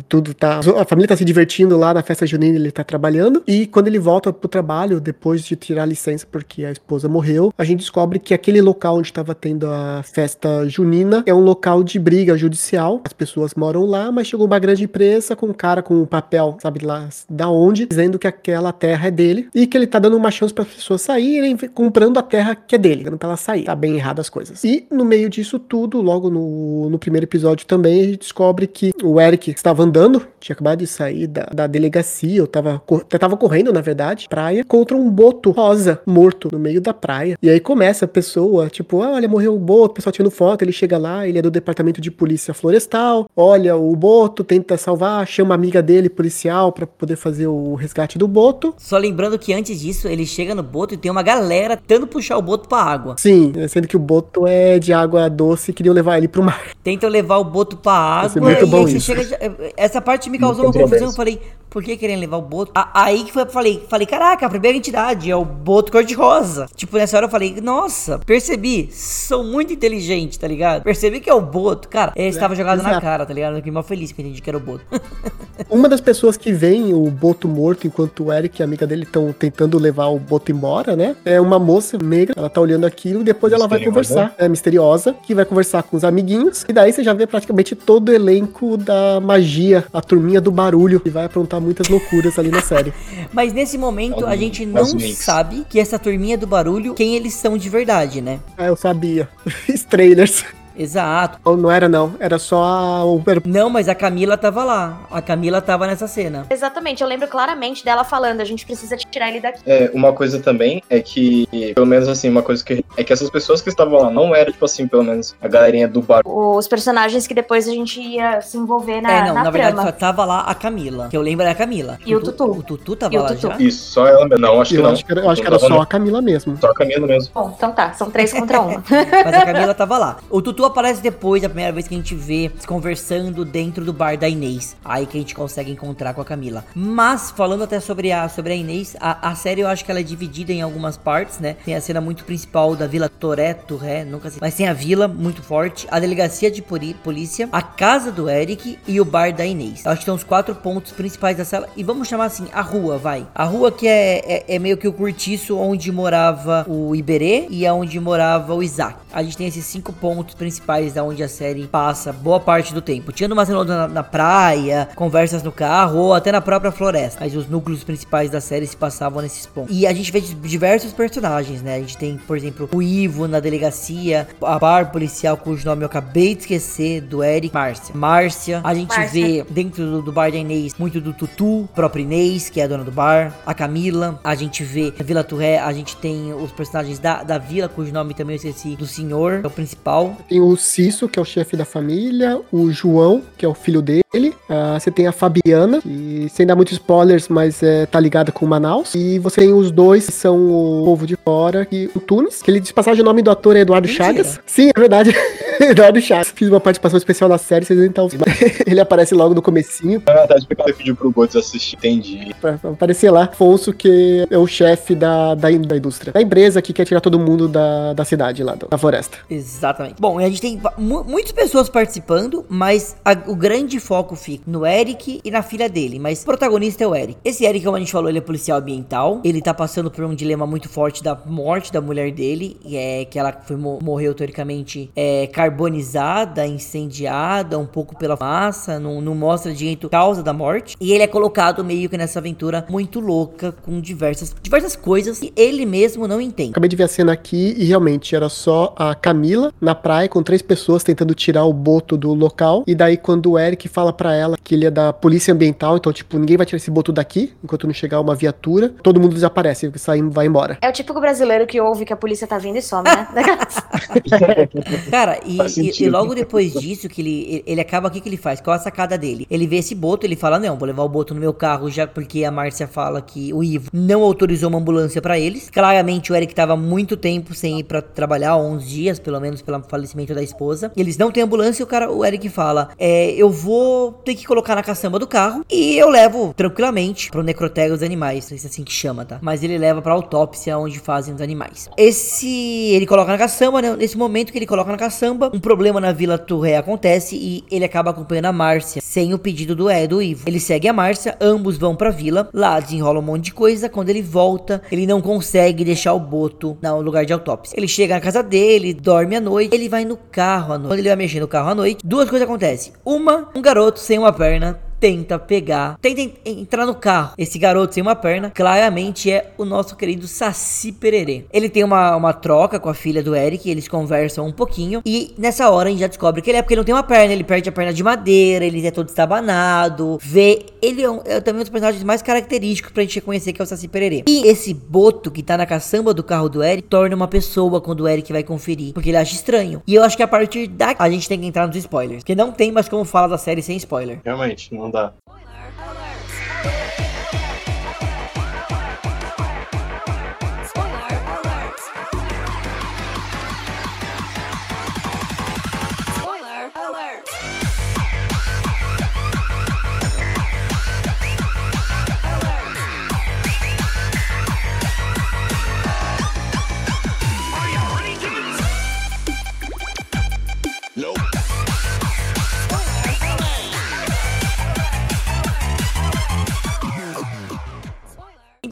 tudo tá, a família tá se divertindo lá na festa junina, ele tá trabalhando, e quando ele volta pro trabalho, depois de tirar a licença porque a esposa morreu, a gente descobre que aquele local onde estava tendo a festa junina é um local de briga judicial, as pessoas moram lá, mas chegou uma grande empresa com um cara com um papel, sabe, sabe lá da onde, dizendo que aquela terra é dele e que ele tá dando uma chance para as pessoas saírem comprando a terra que é dele, dando pra ela sair. Tá bem errado as coisas. E no meio disso tudo, logo no, no primeiro episódio também, a gente descobre que o Eric estava andando, tinha acabado de sair da, da delegacia, ou tava, tava correndo, na verdade, praia, contra um boto rosa morto no meio da praia. E aí começa a pessoa, tipo, ah, olha, morreu o boto, o pessoal tirando foto, ele chega lá, ele é do departamento de polícia florestal, olha o boto, tenta salvar, chama a amiga dele, policial, para poder fazer o resgate do boto. Só lembrando que antes disso, ele chega no boto e tem uma galera tentando puxar o boto pra água. Sim, sendo que o boto é de água doce e queriam levar ele pro mar. Tentam levar o boto pra água. Muito bom isso. Chega, essa parte me causou uma confusão. Eu falei, por que querem levar o boto? Aí que foi, falei, falei, caraca, a primeira entidade é o boto cor-de-rosa. Tipo, nessa hora eu falei, nossa, percebi, sou muito inteligente, tá ligado? Percebi que é o boto. Cara, ele estava jogado Exato. na cara, tá ligado? Eu fiquei mal feliz que eu entendi que era o boto. (laughs) Uma das pessoas que vem o Boto morto enquanto o Eric e a amiga dele estão tentando levar o Boto embora, né? É uma moça negra, ela tá olhando aquilo e depois ela vai conversar. É misteriosa, que vai conversar com os amiguinhos. E daí você já vê praticamente todo o elenco da magia, a turminha do barulho, que vai aprontar muitas loucuras ali na série. (laughs) Mas nesse momento a gente não sabe que essa turminha do barulho, quem eles são de verdade, né? É, eu sabia. (laughs) Os trailers. Exato. Ou não era não, era só a... Não, mas a Camila tava lá. A Camila tava nessa cena. Exatamente, eu lembro claramente dela falando, a gente precisa tirar ele daqui. É, uma coisa também é que, pelo menos assim, uma coisa que é que essas pessoas que estavam lá não eram, tipo assim, pelo menos a galerinha do bar. Os personagens que depois a gente ia se envolver na É, não, na, na verdade só tava lá a Camila, que eu lembro é a Camila. E o Tutu. O Tutu tava lá Tutu. já? Isso, só ela mesmo. Não, acho eu que não. Acho que era, acho que era só a Camila mesmo. Só a Camila mesmo. Bom, então tá, são três contra um. (laughs) Mas a Camila tava lá. O Tutu aparece depois, a primeira vez que a gente vê conversando dentro do bar da Inês. Aí que a gente consegue encontrar com a Camila. Mas, falando até sobre a, sobre a Inês, a, a série eu acho que ela é dividida em algumas partes, né? Tem a cena muito principal da Vila Toreto, é, nunca sei. Mas tem a vila, muito forte, a delegacia de polícia, a casa do Eric e o bar da Inês. Acho que são os quatro pontos principais da sala. E vamos chamar assim, a rua, vai. A rua que é, é, é meio que o cortiço onde morava o Iberê e é onde morava o Isaac. A gente tem esses cinco pontos principais da onde a série passa boa parte do tempo. Tirando uma cena na, na praia, conversas no carro ou até na própria floresta. Mas os núcleos principais da série se passavam nesses pontos. E a gente vê diversos personagens, né? A gente tem, por exemplo, o Ivo na delegacia, a bar policial cujo nome eu acabei de esquecer, do Eric, Márcia. Márcia. A gente Márcia. vê dentro do, do, bar da Inês muito do Tutu, próprio Inês, que é a dona do bar, a Camila. A gente vê na Vila Turré, a gente tem os personagens da, da vila, cujo nome também eu esqueci, do senhor, que é o principal. Tem o Cisso, que é o chefe da família, o João, que é o filho dele. Uh, você tem a Fabiana, que sem dar muitos spoilers, mas é, tá ligada com Manaus. E você tem os dois que são o povo de fora, e o Tunis, que ele diz passagem o nome do ator é Eduardo Mentira. Chagas. Sim, é verdade. (laughs) Eduardo Chagas. Fiz uma participação especial na série, vocês nem estão (laughs) Ele aparece logo no comecinho. É verdade, porque ele pediu pro Godes assistir, entendi. Pra aparecer lá. Afonso, que é o chefe da, da, da, indústria. Da empresa que quer tirar todo mundo da, da cidade lá, da floresta. Exatamente. Bom, a gente tem muitas pessoas participando, mas a, o grande foco fica no Eric e na filha dele. Mas o protagonista é o Eric. Esse Eric, como a gente falou, ele é policial ambiental. Ele tá passando por um dilema muito forte da morte da mulher dele, é que ela foi, morreu teoricamente é, carbonizada, incendiada, um pouco pela massa, não, não mostra direito causa da morte. E ele é colocado meio que nessa aventura muito louca, com diversas, diversas coisas que ele mesmo não entende. Acabei de ver a cena aqui e realmente era só a Camila na praia com três pessoas tentando tirar o boto do local. E daí, quando o Eric fala para ela que ele é da polícia ambiental, então, tipo, ninguém vai tirar esse boto daqui enquanto não chegar uma viatura, todo mundo desaparece, sai, vai embora. É o típico brasileiro que ouve que a polícia tá vindo e some, né? (laughs) Cara, e, e, e, logo depois disso, que ele, ele acaba, o que, que ele faz? Qual a sacada dele? Ele vê esse boto, ele fala, não, vou levar o boto no meu carro, já porque a Márcia fala que o Ivo não autorizou uma ambulância para eles. Claramente o Eric tava muito tempo sem ir para trabalhar, 11 dias, pelo menos pelo falecimento da esposa. Eles não têm ambulância e o cara, o Eric fala, é, eu vou ter que colocar na caçamba do carro e eu levo tranquilamente pro necrotério dos animais, se é assim que chama, tá? Mas ele leva pra autópsia onde fazem os animais. Esse, ele coloca na caçamba, né? Nesse momento que ele coloca na caçamba, um problema na Vila Torre acontece e ele acaba acompanhando a Márcia, sem o pedido do Ed, do Ivo. Ele segue a Márcia, ambos vão pra vila, lá desenrola um monte de coisa, quando ele volta, ele não consegue deixar o Boto no lugar de autópsia. Ele chega na casa dele, dorme à noite, ele vai no carro à noite. Quando ele vai mexer no carro à noite, duas coisas acontecem. Uma, um garoto sem uma perna tenta pegar, tenta entrar no carro. Esse garoto sem uma perna, claramente é o nosso querido Saci Pererê. Ele tem uma, uma troca com a filha do Eric, eles conversam um pouquinho. E nessa hora a gente já descobre que ele é porque ele não tem uma perna, ele perde a perna de madeira, ele é todo estabanado. Vê, ele é, um, é também um dos personagens mais característicos pra gente reconhecer que é o Saci Pererê. E esse boto que tá na caçamba do carro do Eric torna uma pessoa quando o Eric vai conferir, porque ele acha estranho. E eu acho que a partir daqui a gente tem que entrar nos spoilers, porque não tem mais como falar da série sem spoiler. Realmente, não dá.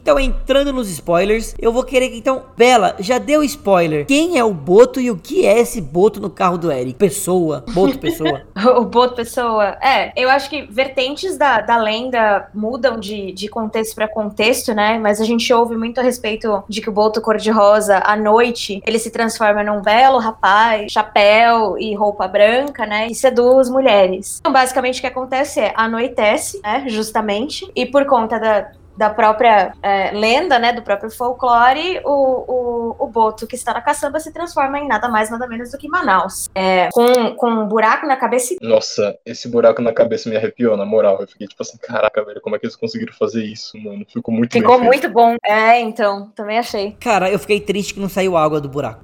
Então, entrando nos spoilers, eu vou querer que então, Bela, já deu spoiler. Quem é o Boto e o que é esse Boto no carro do Eric? Pessoa, Boto pessoa. (laughs) o Boto pessoa. É, eu acho que vertentes da, da lenda mudam de, de contexto para contexto, né? Mas a gente ouve muito a respeito de que o Boto cor-de-rosa, à noite, ele se transforma num belo rapaz, chapéu e roupa branca, né? E seduz mulheres. Então, basicamente, o que acontece é anoitece, né? Justamente. E por conta da, da própria é, lenda, né, do próprio folclore, o, o, o Boto que está na caçamba se transforma em nada mais, nada menos do que Manaus. É, com, com um buraco na cabeça. Nossa, esse buraco na cabeça me arrepiou, na moral. Eu fiquei tipo assim, caraca, velho, como é que eles conseguiram fazer isso, mano? Ficou muito Ficou muito bom. É, então, também achei. Cara, eu fiquei triste que não saiu água do buraco.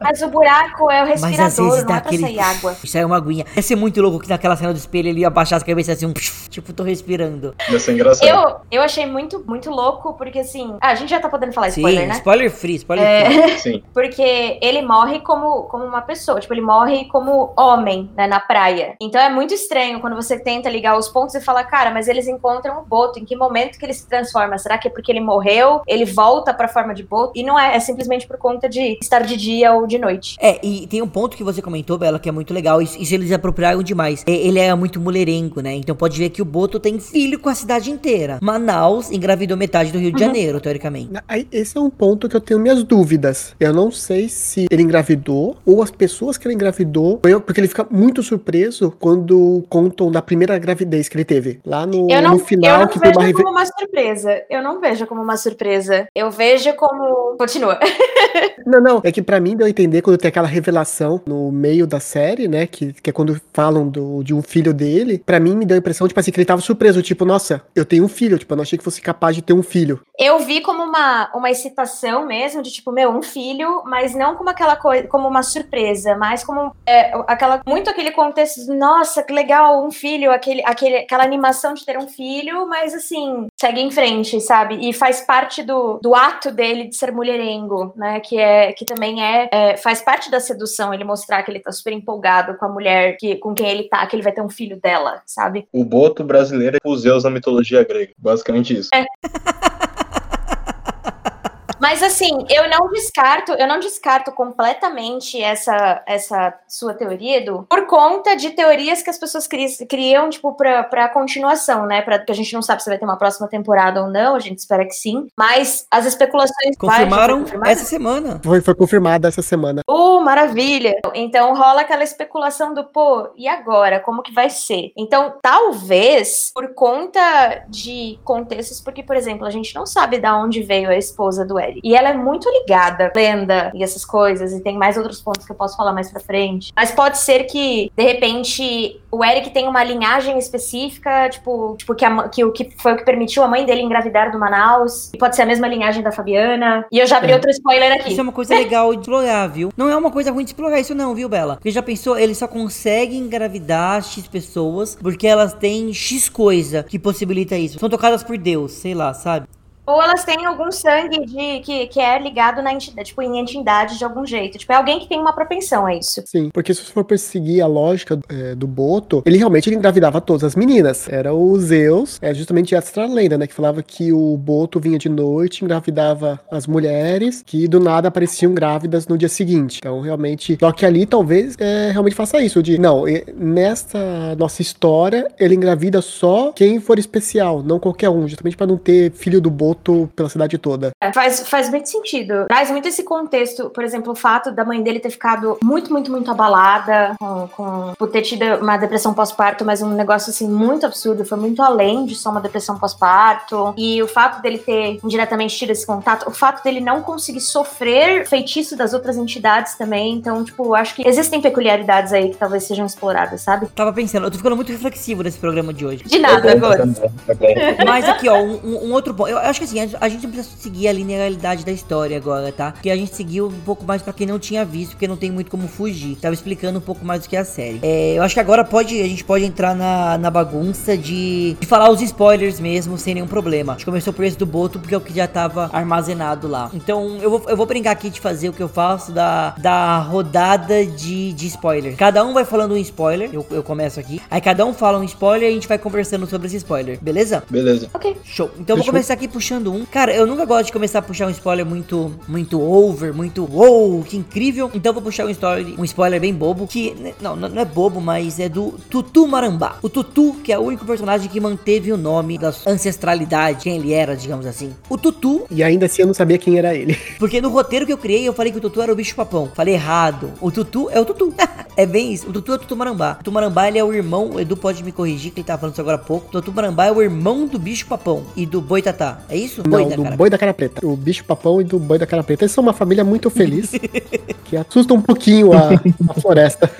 Mas o buraco é o Mas às respirador, vezes não dá é pra aquele. sair água. (laughs) Isso aí é uma aguinha. Ia ser muito louco que naquela cena do espelho ele ia abaixar as cabeças assim, um. (laughs) Tipo, tô respirando. Ia ser engraçado. Eu, eu achei muito, muito louco, porque assim. Ah, a gente já tá podendo falar spoiler, Sim, né? spoiler free, spoiler É. free. (laughs) Sim. Porque ele morre como, como uma pessoa, tipo, ele morre como homem, né, na praia. Então é muito estranho quando você tenta ligar os pontos e fala, cara, mas eles encontram o Boto, em que momento que ele se transforma? Será que é porque ele morreu, ele volta pra forma de Boto? E não é, é simplesmente por conta de estar de dia ou de noite. É, e tem um ponto que você comentou, Bela, que é muito legal. Isso, isso eles apropriaram demais. É, Ele é muito mulherengo, né? Então pode ver que o Boto tem filho com a cidade inteira. Manaus engravidou metade do Rio de Janeiro, teoricamente. Aí, esse é um ponto que eu tenho minhas dúvidas. Eu não sei se ele engravidou ou as pessoas que ele engravidou, foi- porque ele fica muito surpreso quando contam da primeira gravidez que ele teve. Lá no, Eu não, no final, eu não que vejo uma como uma surpresa. Eu não vejo como uma surpresa. Eu vejo como. Continua. (laughs) Não, não, é que pra mim deu a entender quando tem aquela revelação no meio da série, né, que, que é quando falam do, de um filho dele, pra mim me deu a impressão, tipo assim, que ele tava surpreso, tipo, nossa, eu tenho um filho, tipo, eu não achei que fosse capaz de ter um filho. Eu vi como uma, uma excitação mesmo, de tipo, meu, um filho, mas não como aquela coisa, como uma surpresa, mas como é, aquela, muito aquele contexto, de, nossa, que legal, um filho, aquele, aquele, aquela animação de ter um filho, mas assim, segue em frente, sabe? E faz parte do, do ato dele de ser mulherengo, né? Que é que também é, é, faz parte da sedução, ele mostrar que ele tá super empolgado com a mulher que, com quem ele tá, que ele vai ter um filho dela, sabe? O boto brasileiro é o Zeus na mitologia grega. Basicamente isso isso. É. (laughs) Mas assim, eu não descarto, eu não descarto completamente essa, essa sua teoria, Edu, por conta de teorias que as pessoas cri- criam, tipo, pra, pra continuação, né? Pra, porque a gente não sabe se vai ter uma próxima temporada ou não, a gente espera que sim. Mas as especulações. Vai, Confirmaram confirmado? essa semana. Foi, foi confirmado essa semana. Uh, maravilha! Então rola aquela especulação do, pô, e agora? Como que vai ser? Então, talvez, por conta de contextos, porque, por exemplo, a gente não sabe da onde veio a esposa do Eric. E ela é muito ligada, à lenda e essas coisas, e tem mais outros pontos que eu posso falar mais pra frente. Mas pode ser que, de repente, o Eric tem uma linhagem específica, tipo, tipo que, a que o que foi o que permitiu a mãe dele engravidar do Manaus. E pode ser a mesma linhagem da Fabiana. E eu já abri É. outro spoiler aqui. Isso é uma coisa legal de explorar, viu? Não é uma coisa ruim de explorar isso não, viu, Bela? Porque já pensou, ele só consegue engravidar X pessoas porque elas têm X coisa que possibilita isso. São tocadas por Deus, sei lá, sabe? Ou elas têm algum sangue de que, que é ligado na entidade, tipo, em entidade de algum jeito. Tipo, é alguém que tem uma propensão a isso. Sim, porque se você for perseguir a lógica é, do Boto, ele realmente ele engravidava todas as meninas. Era o Zeus, é justamente essa lenda, né? Que falava que o Boto vinha de noite, engravidava as mulheres, que do nada apareciam grávidas no dia seguinte. Então, realmente. Só que ali talvez é, realmente faça isso. De não, nesta nossa história, ele engravida só quem for especial, não qualquer um, justamente pra não ter filho do Boto pela cidade toda. É, Faz, faz muito sentido. Traz muito esse contexto, por exemplo, o fato da mãe dele ter ficado muito, muito, muito abalada, com, com por ter tido uma depressão pós-parto, mas um negócio assim muito absurdo, foi muito além de só uma depressão pós-parto. E o fato dele ter indiretamente tido esse contato, o fato dele não conseguir sofrer feitiço das outras entidades também. Então, tipo, acho que existem peculiaridades aí que talvez sejam exploradas, sabe? Tava pensando, eu tô ficando muito reflexivo nesse programa de hoje. De nada, agora. Mas aqui, ó, um, um- um outro ponto. Eu acho que assim, a gente precisa seguir a linearidade da história agora, tá? Porque a gente seguiu um pouco mais pra quem não tinha visto, porque não tem muito como fugir. Tava explicando um pouco mais do que a série. É, eu acho que agora pode, a gente pode entrar na, na bagunça de, de falar os spoilers mesmo, sem nenhum problema. A gente começou por esse do Boto, porque é o que já tava armazenado lá. Então, eu vou, eu vou brincar aqui de fazer o que eu faço da, da rodada de, de spoiler. Cada um vai falando um spoiler, eu, eu começo aqui. Aí cada um fala um spoiler e a gente vai conversando sobre esse spoiler, beleza? Beleza. Show. Então eu vou começar aqui puxando um. Cara, eu nunca gosto de começar a puxar um spoiler muito, muito over, muito wow, que incrível. Então vou puxar um spoiler, um spoiler bem bobo, que não, não é bobo, mas é do Tutu Marambá. O Tutu, que é o único personagem que manteve o nome da ancestralidade, quem ele era, digamos assim. O Tutu, E ainda assim eu não sabia quem era ele. (laughs) porque no roteiro que eu criei eu falei que o Tutu era o bicho papão. Falei errado. O Tutu é o Tutu. (laughs) é bem isso. O Tutu é o Tutu Marambá. O Tutu Marambá ele é o irmão, o Edu pode me corrigir que ele tava falando isso agora há pouco. O Tutu Marambá é o irmão do bicho papão e do Boitatá. É isso? Não, da do cara. boi da cara preta. O bicho papão e do boi da cara preta. Eles são uma família muito feliz. (laughs) que assusta um pouquinho a, a floresta.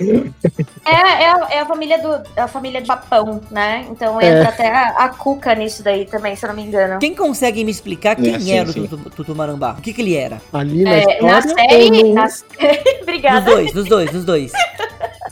É, é, a, é a família do a família de Japão, né? Então É. entra até a, a Cuca nisso daí também, se eu não me engano. Quem consegue me explicar quem É, sim, era sim. o Tutu, Tutu Marambá? O que que ele era? Ali na É, história. na (laughs) série, ou na, Obrigada. Nos dois, nos dois, nos dois.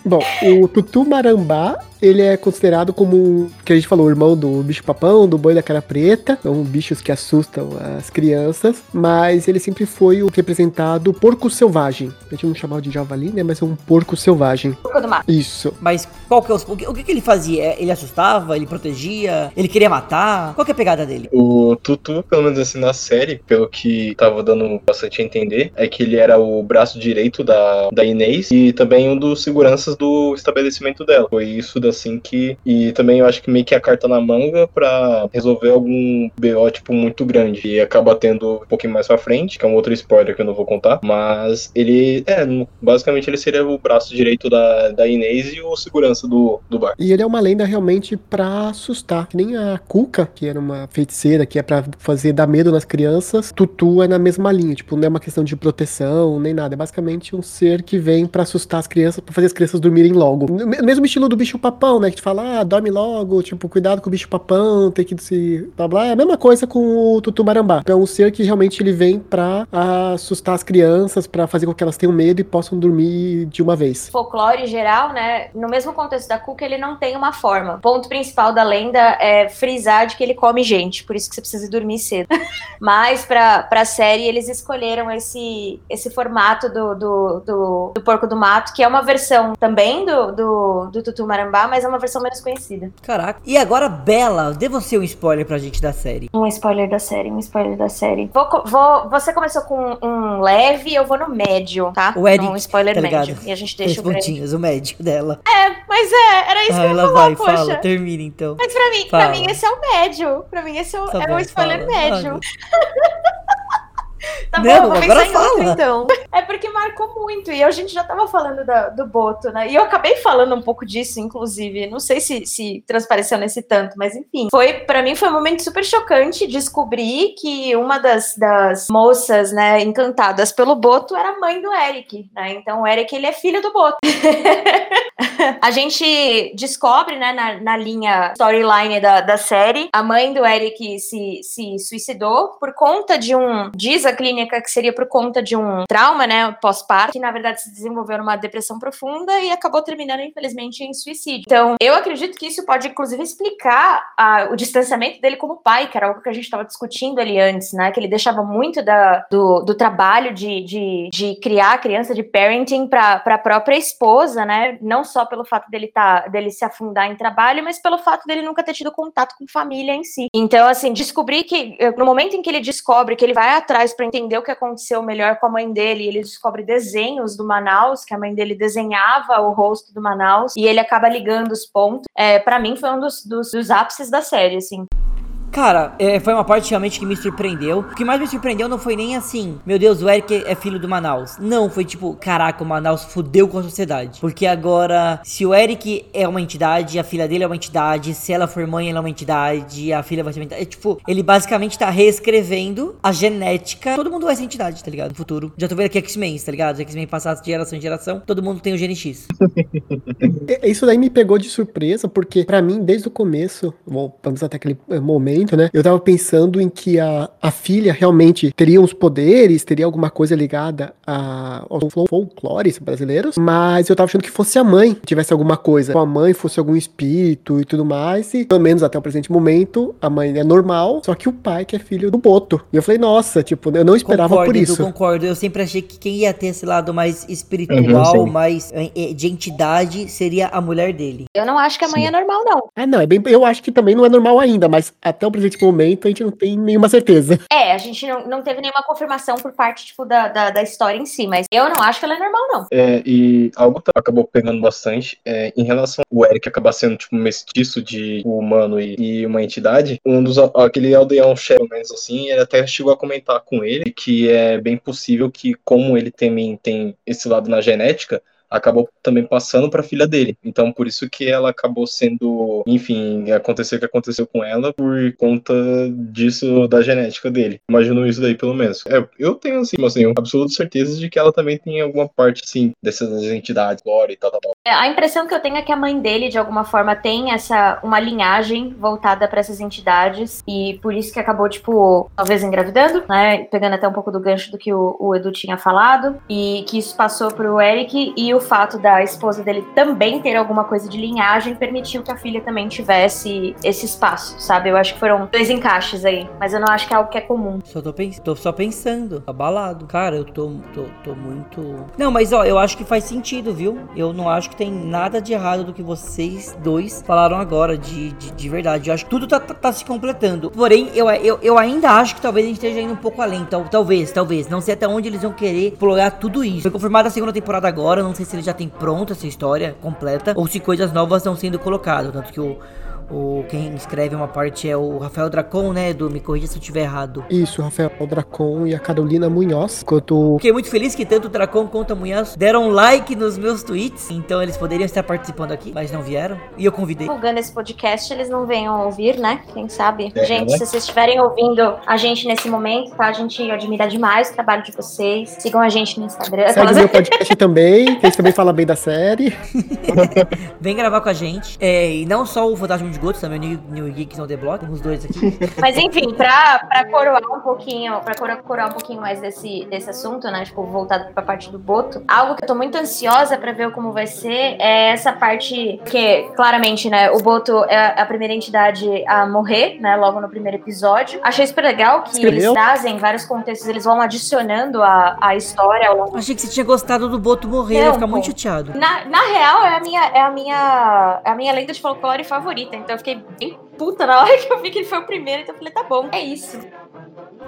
Bom, o Tutu Marambá ele é considerado como, um, que a gente falou, o irmão do bicho papão, do boi da cara preta, são bichos que assustam as crianças, mas ele sempre foi o representado porco selvagem. A gente não chamava de javali, né, mas é um porco selvagem. Porco do mar. Isso. Mas qual que é o, o, que, o que, que ele fazia? É, ele assustava, ele protegia, ele queria matar? Qual que é a pegada dele? O Tutu, pelo menos assim na série, pelo que tava dando bastante a entender, é que ele era o braço direito da, da Inês e também um dos seguranças do estabelecimento dela. Foi isso da assim, que. E também eu acho que meio que a carta na manga para resolver algum BO, tipo, muito grande. E acaba tendo um pouquinho mais pra frente, que é um outro spoiler que eu não vou contar. Mas ele, é, basicamente ele seria o braço direito da, da Inês e o segurança do, do bar. E ele é uma lenda realmente pra assustar. Que nem a Cuca, que era uma feiticeira, que é pra fazer dar medo nas crianças. Tutu é na mesma linha, tipo, não é uma questão de proteção, nem nada. É basicamente um ser que vem para assustar as crianças, para fazer as crianças dormirem logo. Mesmo estilo do bicho papão papão, né? Que te fala, ah, dorme logo, tipo, cuidado com o bicho papão, tem que se. blá blá. É a mesma coisa com o Tutu Marambá. É um ser que realmente ele vem pra assustar as crianças, pra fazer com que elas tenham medo e possam dormir de uma vez. Folclore geral, né? No mesmo contexto da Cuca, ele não tem uma forma. O ponto principal da lenda é frisar de que ele come gente, por isso que você precisa dormir cedo. (laughs) Mas pra, pra série, eles escolheram esse, esse formato do, do, do, do porco do mato, que é uma versão também do, do, do Tutu Marambá, mas é uma versão menos conhecida. Caraca. E agora, Bela, dê você um spoiler pra gente da série. Um spoiler da série, um spoiler da série. Vou, vou, você começou com um leve, eu vou no médio, tá? O Eric, um spoiler tá médio. E a gente deixa o pontinhos, o médio dela. É, mas é, era isso ah, que eu ia falar, vai, poxa. fala, termina então. Mas pra mim, pra mim esse é o médio. Pra mim esse é, o, tá é bom, um spoiler fala. médio. (laughs) Tá não, bom, agora fala. Outro, então. É porque marcou muito. E a gente já tava falando da, do Boto, né? E eu acabei falando um pouco disso, inclusive. Não sei se, se transpareceu nesse tanto, mas enfim. Foi, para mim, foi um momento super chocante descobrir que uma das, das moças, né, encantadas pelo Boto era a mãe do Eric, né? Então o Eric, ele é filho do Boto. (laughs) a gente descobre, né, na, na linha storyline da, da série, a mãe do Eric se, se suicidou por conta de um. Diz clínica que seria por conta de um trauma, né, pós-parto, que na verdade se desenvolveu numa depressão profunda e acabou terminando, infelizmente, em suicídio. Então, eu acredito que isso pode, inclusive, explicar a, o distanciamento dele como pai, que era algo que a gente estava discutindo ali antes, né, que ele deixava muito da, do, do trabalho de, de, de criar a criança, de parenting, para a própria esposa, né, não só pelo fato dele, tá, dele se afundar em trabalho, mas pelo fato dele nunca ter tido contato com família em si. Então, assim, descobrir que, no momento em que ele descobre que ele vai atrás para entender o que aconteceu melhor com a mãe dele. Ele descobre desenhos do Manaus, que a mãe dele desenhava o rosto do Manaus, e ele acaba ligando os pontos. É, para mim, foi um dos, dos, dos ápices da série, assim. Cara, é, foi uma parte realmente que me surpreendeu. O que mais me surpreendeu não foi nem assim, meu Deus, o Eric é filho do Manaus. Não, foi tipo, caraca, o Manaus fudeu com a sociedade. Porque agora, se o Eric é uma entidade, a filha dele é uma entidade, se ela for mãe, ela é uma entidade, a filha vai ser uma entidade. É tipo, ele basicamente tá reescrevendo a genética. Todo mundo vai ser entidade, tá ligado? No futuro. Já tô vendo aqui X-Men, tá ligado? Os X-Men passados de geração em geração, todo mundo tem o gene X. (laughs) É, isso daí me pegou de surpresa, porque para mim, desde o começo, vamos até aquele momento momento, né? Eu tava pensando em que a, a filha realmente teria uns poderes, teria alguma coisa ligada a, aos folclores brasileiros, mas eu tava achando que fosse a mãe, tivesse alguma coisa. Com a mãe fosse algum espírito e tudo mais, e pelo menos até o presente momento, a mãe é normal, só que o pai que é filho do Boto. E eu falei, nossa, tipo, eu não esperava concordo, por isso. Eu concordo, eu sempre achei que quem ia ter esse lado mais espiritual, uhum, mais eh, eh, de entidade, seria a mulher dele. Eu não acho que a mãe sim. é normal, não. É, não, é bem, eu acho que também não é normal ainda, mas até o no presente momento, a gente não tem nenhuma certeza. É, a gente não, não teve nenhuma confirmação por parte, tipo, da, da, da história em si, mas eu não acho que ela é normal, não. É, e algo acabou pegando bastante é, em relação ao Eric acabar sendo, tipo, um mestiço de um humano e, e, uma entidade, um dos, aquele aldeão chefe, menos assim, ele até chegou a comentar com ele que é bem possível que, como ele também tem esse lado na genética, acabou também passando para a filha dele. Então, por isso que ela acabou sendo, enfim, aconteceu o que aconteceu com ela por conta disso da genética dele. Imagino isso daí, pelo menos. É, eu tenho, assim, assim, absoluta certeza de que ela também tem alguma parte, assim, dessas entidades, glória e tal, tal, tal. É, a impressão que eu tenho é que a mãe dele, de alguma forma, tem essa uma linhagem voltada para essas entidades e por isso que acabou, tipo, talvez engravidando, né? Pegando até um pouco do gancho do que o, o Edu tinha falado e que isso passou pro Eric e o fato da esposa dele também ter alguma coisa de linhagem permitiu que a filha também tivesse esse espaço, sabe? Eu acho que foram dois encaixes aí, mas eu não acho que é algo que é comum. Só tô, pens tô só pensando, abalado. Cara, eu tô, tô, tô muito. Não, mas ó, eu acho que faz sentido, viu? Eu não acho que tem nada de errado do que vocês dois falaram agora, de, de, de verdade. Eu acho que tudo tá, tá, tá, se completando. Porém, eu, eu, eu ainda acho que talvez a gente esteja indo um pouco além. Tal, talvez, talvez. Não sei até onde eles vão querer explorar tudo isso. Foi confirmada a segunda temporada agora. Não sei se eles já têm pronta essa história completa ou se coisas novas estão sendo colocadas. Tanto que o o, quem escreve uma parte é o Rafael Dracon, né? Do Me Corrija se eu estiver errado. Isso, Rafael Dracon e a Carolina Munhoz. Enquanto... Fiquei muito feliz que tanto o Dracon quanto a Munhoz deram like nos meus tweets. Então eles poderiam estar participando aqui, mas não vieram. E eu convidei. Divulgando esse podcast, eles não venham ouvir, né? Quem sabe? É, gente, né? se vocês estiverem ouvindo a gente nesse momento, tá? A gente admira demais o trabalho de vocês. Sigam a gente no Instagram. Segue o meu podcast também, que eles também falam bem da série. (laughs) Vem gravar com a gente. É, e não só o Fantasma de Gotos, também o New, New Geeks on the Block, os dois aqui. (laughs) Mas enfim, pra, pra coroar um pouquinho, pra coroar um pouquinho mais desse, desse assunto, né? Tipo, voltado pra parte do Boto, algo que eu tô muito ansiosa pra ver como vai ser é essa parte que, claramente, né, o Boto é a primeira entidade a morrer, né? Logo no primeiro episódio. Achei super legal que Escreveu? eles trazem vários contextos, eles vão adicionando a, a história ao longo. Achei que você tinha gostado do Boto morrer, eu ia ficar muito chateado. Na, na real, é a minha, é a minha, é a minha lenda de folclore favorita, então eu fiquei bem puta na hora que eu vi que ele foi o primeiro, então eu falei, tá bom, é isso.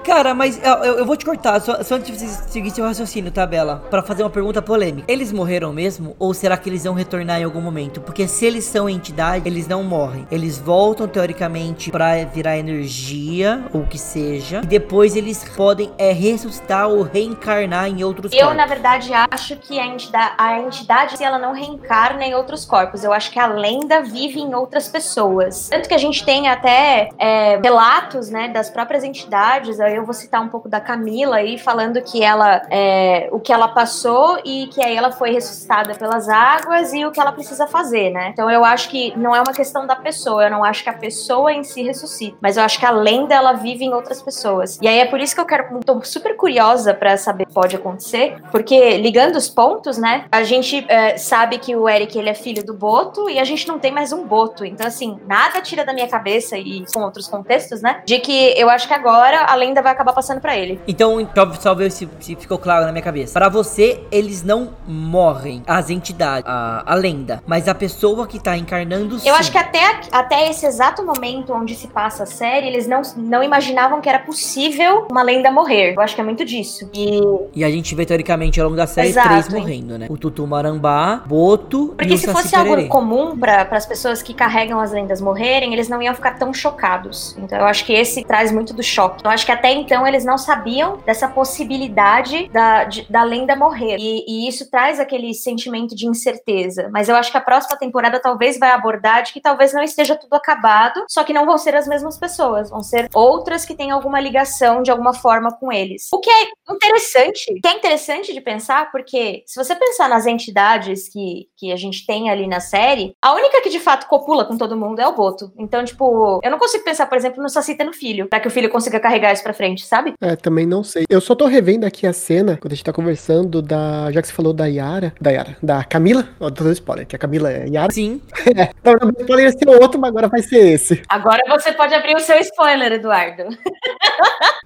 Cara, mas eu, eu, vou te cortar, só, só antes de você seguir seu raciocínio, tá, Bela? Pra fazer uma pergunta polêmica. Eles morreram mesmo? Ou será que eles vão retornar em algum momento? Porque se eles são entidade, eles não morrem. Eles voltam, teoricamente, pra virar energia, ou o que seja. E depois eles podem é, ressuscitar ou reencarnar em outros eu, corpos. Eu, na verdade, acho que a entidade, a entidade, se ela não reencarna em outros corpos, eu acho que a lenda vive em outras pessoas. Tanto que a gente tem até é, relatos, né, das próprias entidades eu vou citar um pouco da Camila aí, falando que ela, é, o que ela passou e que aí ela foi ressuscitada pelas águas e o que ela precisa fazer, né? Então eu acho que não é uma questão da pessoa, eu não acho que a pessoa em si ressuscita, mas eu acho que a lenda ela vive em outras pessoas. E aí é por isso que eu quero, tô super curiosa para saber que pode acontecer, porque ligando os pontos, né? A gente é, sabe que o Eric ele é filho do Boto e a gente não tem mais um Boto. Então assim, nada tira da minha cabeça e com outros contextos, né? De que eu acho que agora, além ainda vai acabar passando para ele. Então, só ver se, se, ficou claro na minha cabeça. Para você, eles não morrem, as entidades, a, a lenda, mas a pessoa que tá encarnando Eu acho que até, até esse exato momento onde se passa a série, eles não, não imaginavam que era possível uma lenda morrer. Eu acho que é muito disso. E, e a gente vê, teoricamente, ao longo da série, Exato, três morrendo, né? O Tutu Marambá, Boto Porque e o se fosse algo comum para as pessoas que carregam as lendas morrerem, eles não iam ficar tão chocados. Então eu acho que esse traz muito do choque. Eu acho que até então eles não sabiam dessa possibilidade da, de, da lenda morrer. E, e, isso traz aquele sentimento de incerteza. Mas eu acho que a próxima temporada talvez vai abordar de que talvez não esteja tudo acabado, só que não vão ser as mesmas pessoas, vão ser outras que têm alguma ligação de alguma forma com eles. O que é interessante, que é interessante de pensar, porque se você pensar nas entidades que, que a gente tem ali na série, a única que de fato copula com todo mundo é o Boto. Então, tipo, eu não consigo pensar, por exemplo, no Saci tendo filho, para que o filho consiga carregar isso pra pra frente, sabe? É, também não sei. Eu só tô revendo aqui a cena, quando a gente tá conversando da. Já que você falou da Yara. Da Yara. Da Camila. Ó, oh, tô dando spoiler, que a Camila é Yara. Sim. (laughs) é. Não, não, spoiler ia ser outro, mas agora vai ser esse. Agora você pode abrir o seu spoiler, Eduardo.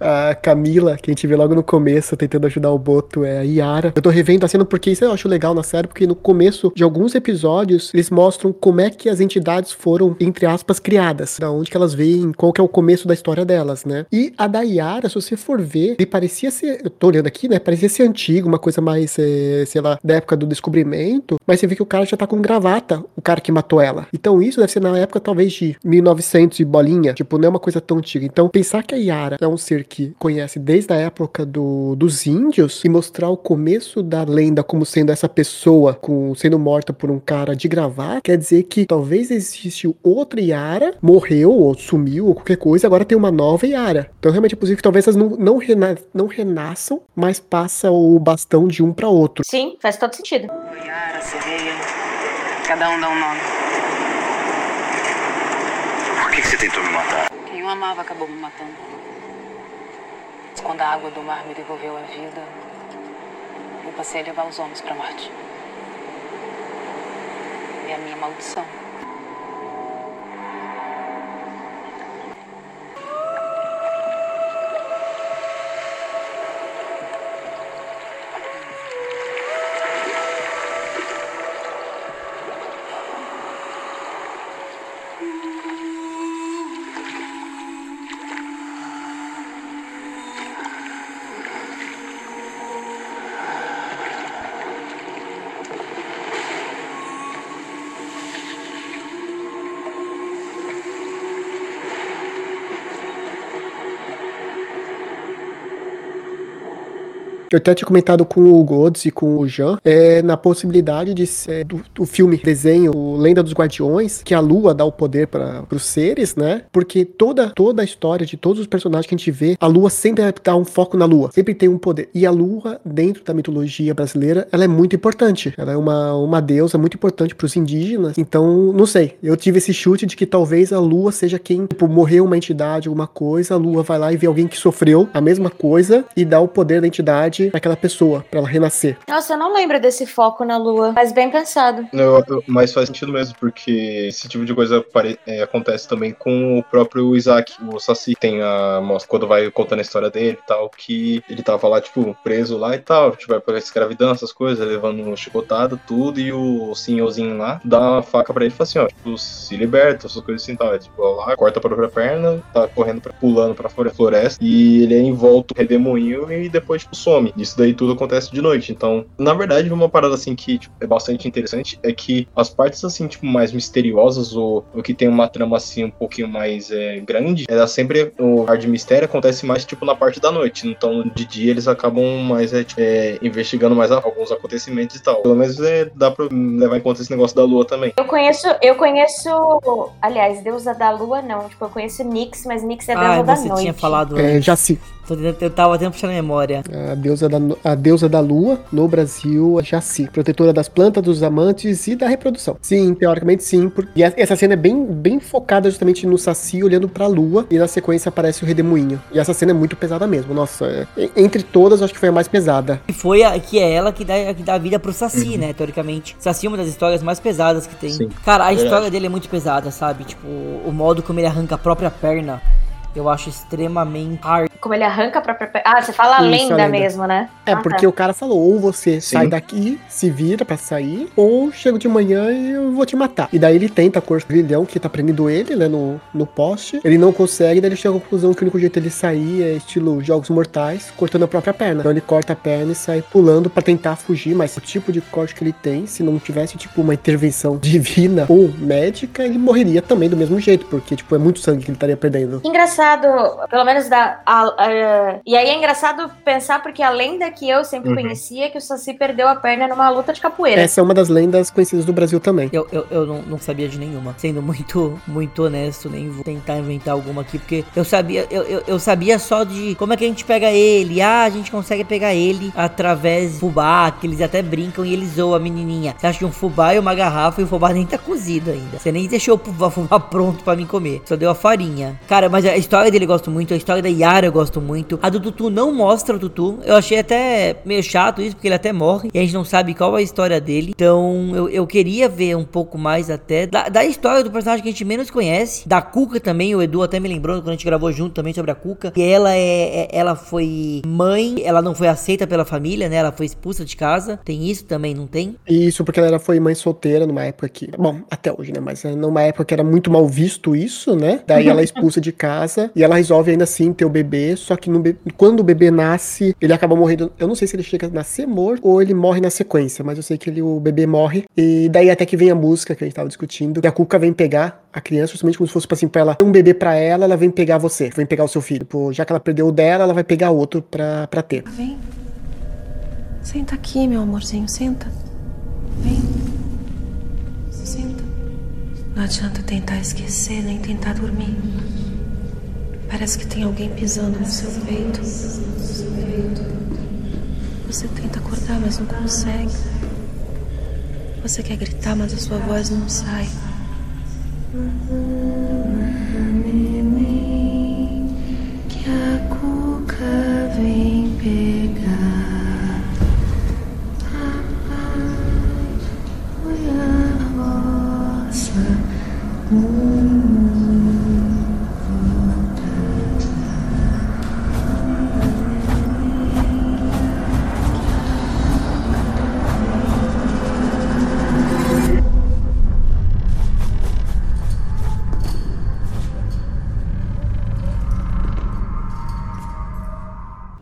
a Camila, que a gente vê logo no começo, tentando ajudar o Boto, é a Yara. Eu tô revendo a cena porque isso eu acho legal na série, porque no começo de alguns episódios, eles mostram como é que as entidades foram, entre aspas, criadas. Da onde que elas veem, qual que é o começo da história delas, né? E a da Yara Yara, se você for ver, ele parecia ser, eu tô olhando aqui, né, parecia ser antigo, uma coisa mais, é, sei lá, da época do descobrimento, mas você vê que o cara já tá com gravata, o cara que matou ela. Então isso deve ser na época talvez de 1900 e bolinha, tipo, não é uma coisa tão antiga. Então pensar que a Yara é um ser que conhece desde a época do, dos índios e mostrar o começo da lenda como sendo essa pessoa com, sendo morta por um cara de gravata, quer dizer que talvez existe outra Yara, morreu ou sumiu ou qualquer coisa, agora tem uma nova Yara. Então realmente é que talvez elas não, não, rena, não renasçam, mas passa o bastão de um para outro. Sim, faz todo sentido. Yara, sereia, cada um dá um nome. Por que, que você tentou me matar? Quem eu amava acabou me matando. Quando a água do mar me devolveu a vida, eu passei a levar os homens para Marte. É a minha maldição. Eu até tinha comentado com o Gods e com o Jean é, na possibilidade de ser do, do filme, desenho, Lenda dos Guardiões, que a lua dá o poder para os seres, né? Porque toda, toda a história de todos os personagens que a gente vê, a lua sempre dá um foco na lua, sempre tem um poder. E a lua, dentro da mitologia brasileira, ela é muito importante. Ela é uma, uma deusa muito importante para os indígenas. Então, não sei. Eu tive esse chute de que talvez a lua seja quem, tipo, morreu uma entidade, alguma coisa, a lua vai lá e vê alguém que sofreu a mesma coisa e dá o poder da entidade morte daquela pessoa, para ela renascer. Nossa, eu não lembro desse foco na lua, mas bem pensado. Eu, eu, mas faz sentido mesmo, porque esse tipo de coisa pare, é, acontece também com o próprio Isaac, o Saci. Tem a mostra quando vai contando a história dele e tal, que ele tava lá, tipo, preso lá e tal, tipo, vai pra escravidão, essas coisas, levando chicotada, tudo, e o senhorzinho lá dá uma faca pra ele e fala assim, ó, tipo, se liberta, essas coisas assim tal. É, tipo, lá, corta a própria perna, tá correndo, pra, pulando pra floresta, e ele é envolto redemoinho e depois, tipo, some. Isso daí tudo acontece de noite. Então, na verdade, uma parada assim que tipo, é bastante interessante é que as partes assim, tipo, mais misteriosas ou, ou que tem uma trama assim um pouquinho mais é, grande, ela sempre o ar de mistério acontece mais tipo na parte da noite. Então, de dia eles acabam mais é, tipo, é, investigando mais alguns acontecimentos e tal. Pelo menos é, dá pra levar em conta esse negócio da lua também. Eu conheço, eu conheço, aliás, deusa da lua não, tipo, eu conheço Nix, mas Nix é deusa ah, da noite. você tinha falado. É, já se eu tava até puxando a memória. A deusa, da, a deusa da lua, no Brasil, a Jaci. Protetora das plantas, dos amantes e da reprodução. Sim, teoricamente sim. Por... E essa cena é bem, bem focada justamente no Saci olhando pra lua. E na sequência aparece o Redemoinho. E essa cena é muito pesada mesmo. Nossa, é... entre todas, acho que foi a mais pesada. E foi a, que é ela que dá, que dá vida pro Saci, uhum. né? Teoricamente. Saci é uma das histórias mais pesadas que tem. Sim. Cara, a é história dele é muito pesada, sabe? Tipo, o modo como ele arranca a própria perna eu acho extremamente hard. Como ele arranca a própria. Ah, você fala a, lenda, a lenda, mesmo, né? É, ah, porque tá. o cara falou: ou você Sim. sai daqui, se vira para sair, ou chego de manhã e eu vou te matar. E daí ele tenta cortar o grilhão que tá prendendo ele, né, no, no poste. Ele não consegue, daí ele chega à conclusão que o único jeito dele sair é estilo Jogos Mortais, cortando a própria perna. Então ele corta a perna e sai pulando para tentar fugir, mas o tipo de corte que ele tem, se não tivesse, tipo, uma intervenção (laughs) divina ou médica, ele morreria também do mesmo jeito, porque, tipo, é muito sangue que ele estaria perdendo. Engraçado, pelo menos da. A, a, e aí é engraçado pensar, porque a lenda que eu sempre uhum. conhecia é que o Saci perdeu a perna numa luta de capoeira. Essa é uma das lendas conhecidas do Brasil também. Eu, eu, eu não, não sabia de nenhuma. Sendo muito, muito honesto, nem vou tentar inventar alguma aqui, porque eu sabia, eu, eu, eu sabia só de como é que a gente pega ele. Ah, a gente consegue pegar ele através do fubá, que eles até brincam e eles zoam a menininha. Você acha que um fubá e uma garrafa e o fubá nem tá cozido ainda. Você nem deixou o fubá pronto para mim comer. Só deu a farinha. Cara, mas a história dele gosto muito, a história da Yara eu gosto muito. A do Tutu não mostra o Tutu. Eu achei até meio chato isso, porque ele até morre e a gente não sabe qual é a história dele. Então eu, eu queria ver um pouco mais até da, da história do personagem que a gente menos conhece. Da Cuca também, o Edu até me lembrou quando a gente gravou junto também sobre a Cuca. E ela é, é ela foi mãe, ela não foi aceita pela família, né? Ela foi expulsa de casa. Tem isso também, não tem? Isso, porque ela foi mãe solteira numa época que. Bom, até hoje, né? Mas numa época que era muito mal visto isso, né? Daí (laughs) ela é expulsa de casa e ela resolve ainda assim ter o bebê, só que be- quando o bebê nasce, ele acaba morrendo. Eu não sei se ele chega a nascer morto ou ele morre na sequência, mas eu sei que ele, o bebê morre. E daí até que vem a música que a gente tava discutindo, que a Cuca vem pegar a criança, justamente como se fosse tipo assim, pra ela um bebê pra ela, ela vem pegar você, vem pegar o seu filho. Pô, já que ela perdeu o dela, ela vai pegar outro pra, pra ter. Vem. Senta aqui, meu amorzinho, senta. Vem. Senta. Não adianta tentar esquecer nem tentar dormir. Parece que tem alguém pisando no seu peito. Você tenta acordar, mas não consegue. Você quer gritar, mas a sua voz não sai. Que a cuca vem pegar. Foi a roça.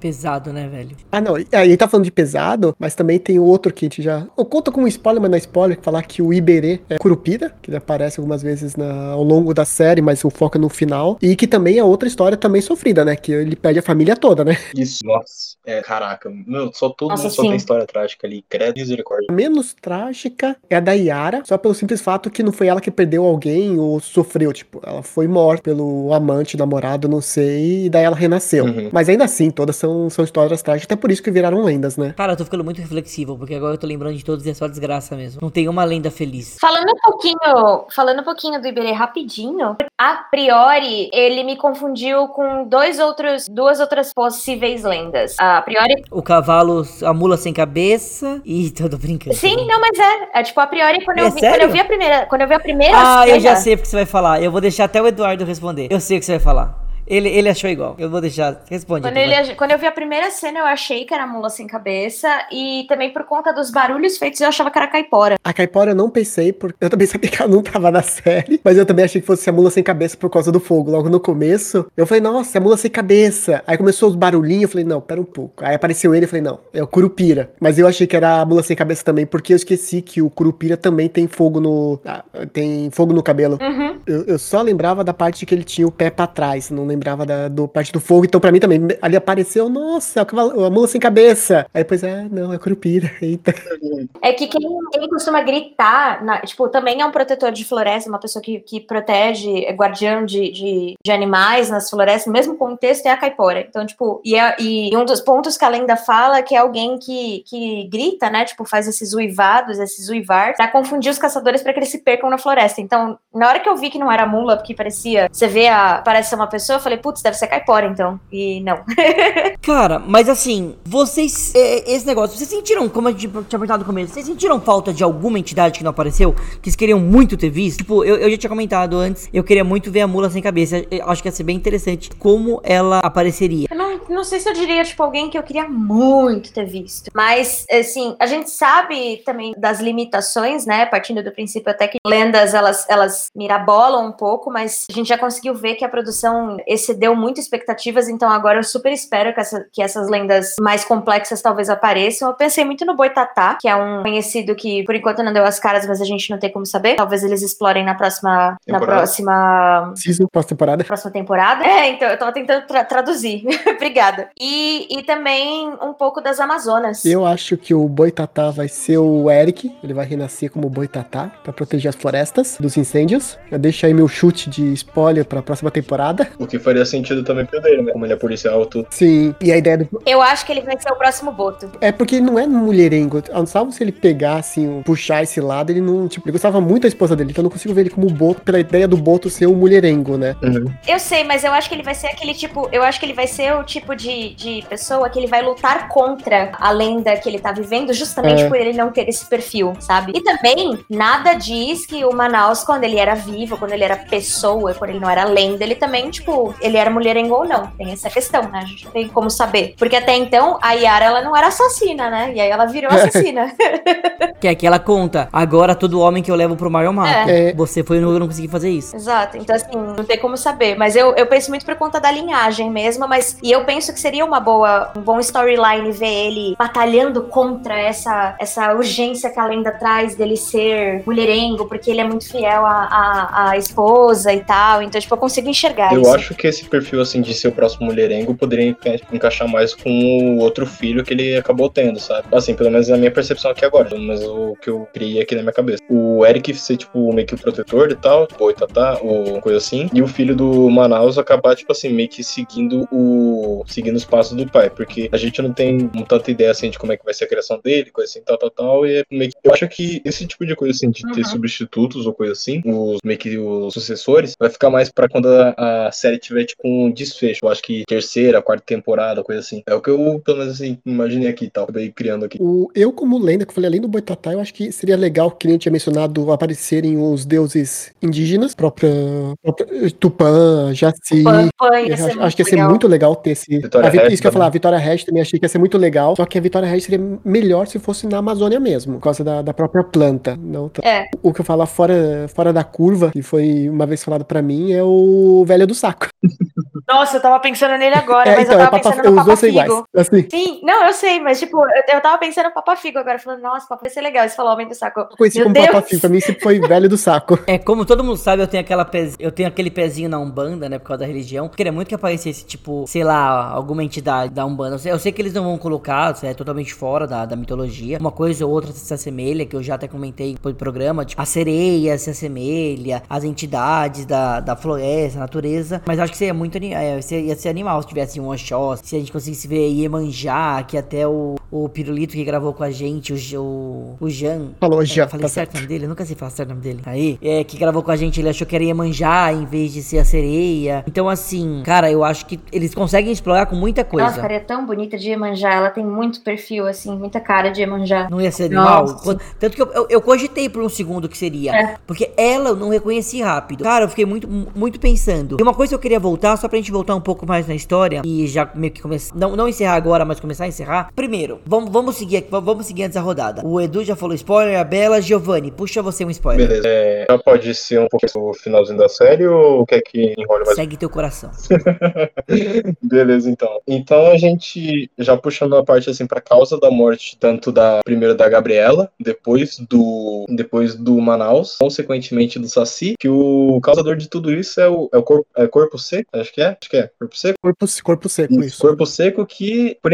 Pesado, né, velho? Ah, não. Aí tá falando de pesado, mas também tem o outro que a gente já. Eu conto como spoiler, mas não é spoiler, falar que o Iberê é Curupira, que ele aparece algumas vezes na- ao longo da série, mas o foco é no final. E que também é outra história também sofrida, né? Que ele perde a família toda, né? Isso, nossa. É, caraca, meu, só todo Nossa, mundo só tem história trágica ali. Credo misericórdia. A menos trágica é a da Yara, só pelo simples fato que não foi ela que perdeu alguém ou sofreu. Tipo, ela foi morta pelo amante, namorado, não sei, e daí ela renasceu. Uhum. Mas ainda assim, todas são, são histórias trágicas, até por isso que viraram lendas, né? Cara, eu tô ficando muito reflexivo, porque agora eu tô lembrando de todos e é só desgraça mesmo. Não tem uma lenda feliz. Falando um pouquinho, falando um pouquinho do Iberê rapidinho, a priori ele me confundiu com dois outros, duas outras possíveis lendas. A priori, O cavalo, a mula sem cabeça e (laughs) tô brincando. sim, não, mas é, é tipo a priori quando É eu vi, sério? quando eu vi a primeira, quando eu vi a primeira Ah, cena, eu já sei o que você vai falar. Eu vou deixar até o Eduardo responder. Eu sei o que você vai falar. Ele, ele achou igual. Eu vou deixar. Responde. Quando, ele, quando eu vi a primeira cena, eu achei que era a mula sem cabeça. E também por conta dos barulhos feitos, eu achava que era caipora. A Caipora eu não pensei, porque eu também (laughs) sabia que ela não tava na série, mas eu também achei que fosse a mula sem cabeça por causa do fogo. Logo no começo, eu falei, nossa, é a mula sem cabeça. Aí começou os barulhinhos, eu falei, não, pera um pouco. Aí apareceu ele, eu falei, não, é o Curupira. Mas eu achei que era a mula sem cabeça também, porque eu esqueci que o Curupira também tem fogo no. ah, tem fogo no cabelo. Uhum. Eu, eu só lembrava da parte que ele tinha o pé pra trás, não lembrava da do parte do fogo. Então, pra mim também, ali apareceu, nossa, o cavalo- a mula sem cabeça. Aí depois, ah, não, é Curupira. (laughs) Eita. É que quem, quem costuma gritar, na- tipo, também é um protetor de floresta, uma pessoa que, que protege, é guardião de, de, de animais nas florestas, no mesmo contexto é a caipora. Então, tipo, e, é- e um dos pontos que a lenda fala é que é alguém que, que grita, né? Tipo, faz esses uivados, esses uivar, pra confundir os caçadores pra que eles se percam na floresta. Então, na hora que eu vi que não era mula, porque parecia, você vê a, parece ser uma pessoa, falei, putz, deve ser caipora, então. E não. (laughs) Cara, mas assim, vocês. Esse negócio, vocês sentiram, como a gente tinha perguntado no começo, vocês sentiram falta de alguma entidade que não apareceu? Que vocês queriam muito ter visto? Tipo, eu, eu já tinha comentado antes, eu queria muito ver a mula sem cabeça. Eu acho que ia ser bem interessante como ela apareceria. Eu não, não sei se eu diria, tipo, alguém que eu queria muito ter visto. Mas, assim, a gente sabe também das limitações, né? Partindo do princípio até que lendas, elas, elas mirabolam um pouco, mas a gente já conseguiu ver que a produção excedeu muito expectativas, então agora eu super espero que, essa- que essas lendas mais complexas talvez apareçam. Eu pensei muito no Boitatá, que é um conhecido que, por enquanto, não deu as caras, mas a gente não tem como saber. Talvez eles explorem na próxima... Na Temporada. próxima Season pós-temporada. próxima temporada. É, então eu tava tentando tra- traduzir. (laughs) Obrigada. E, e também um pouco das Amazonas. Eu acho que o Boitatá vai ser o Eric. Ele vai renascer como Boitatá pra proteger as florestas dos incêndios. Já deixa aí meu chute de spoiler pra próxima temporada. O que faria sentido também pro dele, né? Como ele é policial, tudo. Sim, e a ideia do. Eu acho que ele vai ser o próximo Boto. É porque ele não é mulherengo. Salvo se ele pegar, assim, puxar esse lado, ele não. Tipo, ele gostava muito da esposa dele, então eu não consigo ver ele como Boto, pela ideia do Boto ser o mulherengo, né? Eu sei, mas eu acho que ele vai ser aquele tipo. Eu acho que ele vai ser o tipo de, de pessoa que ele vai lutar contra a lenda que ele tá vivendo, justamente É. por ele não ter esse perfil, sabe? E também, nada diz que o Manaus, quando ele era vivo, quando ele era pessoa, quando ele não era lenda, ele também, tipo, ele era mulherengo ou não. Tem essa questão, né? A gente não tem como saber. Porque até então, a Yara, ela não era assassina, né? E aí ela virou assassina. (laughs) Que é que ela conta, agora todo homem que eu levo pro mar eu mato. É. Você foi no eu não consegui fazer isso. Exato. Então, assim, não tem como saber. Mas eu, eu penso muito por conta da linhagem mesmo, mas. E eu penso que seria uma boa, um bom storyline ver ele batalhando contra essa, essa urgência que a lenda traz dele ser mulherengo, porque ele é muito fiel à, à, à esposa e tal. Então, tipo, eu consigo enxergar Eu isso. acho que esse perfil, assim, de ser o próximo mulherengo poderia enca- encaixar mais com o outro filho que ele acabou tendo, sabe? Assim, pelo menos na minha percepção aqui agora, pelo menos o que eu criei aqui na minha cabeça. O Eric ser, tipo, meio que o protetor e tal, tipo, Boitatá, ou coisa assim, e o filho do Manaus acabar, tipo assim, meio que seguindo o... seguindo os passos do pai, porque a gente não tem tanta ideia, assim, de como é que vai ser a criação dele, coisa assim, tal, tal, tal, e é meio que... Eu acho que esse tipo de coisa, assim, de ter Uhum. substitutos ou coisa assim, os meio que os sucessores, vai ficar mais pra quando a, a série tiver, tipo, um desfecho. Eu acho que terceira, quarta temporada, coisa assim. É o que eu, pelo menos, assim, imaginei aqui, tal, acabei criando aqui. O, eu, como lenda, que eu falei, além do Boitatá, eu acho que seria legal, que nem eu tinha mencionado, aparecerem os deuses indígenas, própria, própria Tupã, Jaci. Ser acho, acho que ia ser legal. muito legal ter esse. Vitória a Vi- Regis isso que eu ia falar, a Vitória Regis também achei que ia ser muito legal. Só que a Vitória Regis seria melhor se fosse na Amazônia mesmo, por causa da, da própria planta. Não, É. O que eu falo fora, fora da curva, que foi uma vez falado pra mim, é o velho do saco. Nossa, eu tava pensando nele agora, É, mas então, eu é tava Papa, pensando no Papa iguais. Figo. Assim, Sim, não, eu sei, mas tipo, eu, eu tava pensando no Papa Figo agora, falando, nossa, Papa vai ser legal. Você falou Homem do Saco. eu conheci Meu como Deus! Papa Figo, pra mim sempre foi velho do saco. (laughs) É, como todo mundo sabe, eu tenho aquela pez... eu tenho aquele pezinho na Umbanda, né, por causa da religião. Queria muito que aparecesse, tipo, sei lá, alguma entidade da Umbanda. Eu sei, eu sei que eles não vão colocar, isso é totalmente fora da, da mitologia. Uma coisa ou outra se assemelha, que eu já até comentei no programa, tipo, a sereia se assemelha, as entidades da, da floresta, natureza. Mas acho que seria muito é, seria- ia ser animal se tivesse um Oxóssi, se a gente conseguisse ver Iemanjá, que até o, o Pirulito que gravou com a gente, o, o, o Jan, Falou é, já, falei tá certo o nome dele? Eu nunca sei falar certo o nome dele. Aí, é, que gravou com a gente, ele achou que era Iemanjá em vez de ser a sereia. Então, assim, cara, eu acho que eles conseguem explorar com muita coisa. Nossa, cara, é tão bonita de Iemanjá. Ela tem muito perfil, assim, muita cara de Iemanjá. Não ia ser animal? Nossa. Tanto que eu, eu, eu cogitei por um segundo que seria. É. Porque ela eu não reconheci rápido. Cara, eu fiquei muito, muito pensando. E uma coisa que eu queria voltar, só pra gente voltar um pouco mais na história. E já meio que começar. Não, não encerrar agora, mas começar a encerrar. Primeiro, vamos, vamos seguir aqui, vamos seguir antes da rodada. O Edu já falou spoiler, a Bela, Giovanni, puxa você um spoiler. Beleza. É, já pode ser um pouco o finalzinho da série ou quer que enrole mais? Segue teu coração. (laughs) Beleza, então. Então a gente já puxando a parte assim pra causa da morte tanto da primeiro da Gabriela, depois do depois do Manaus, consequentemente do Saci, que o causador de tudo isso é o, é o corpo, é corpo seco, acho que é, acho que é, corpo seco. Corpo, corpo seco, Isso, corpo seco que, por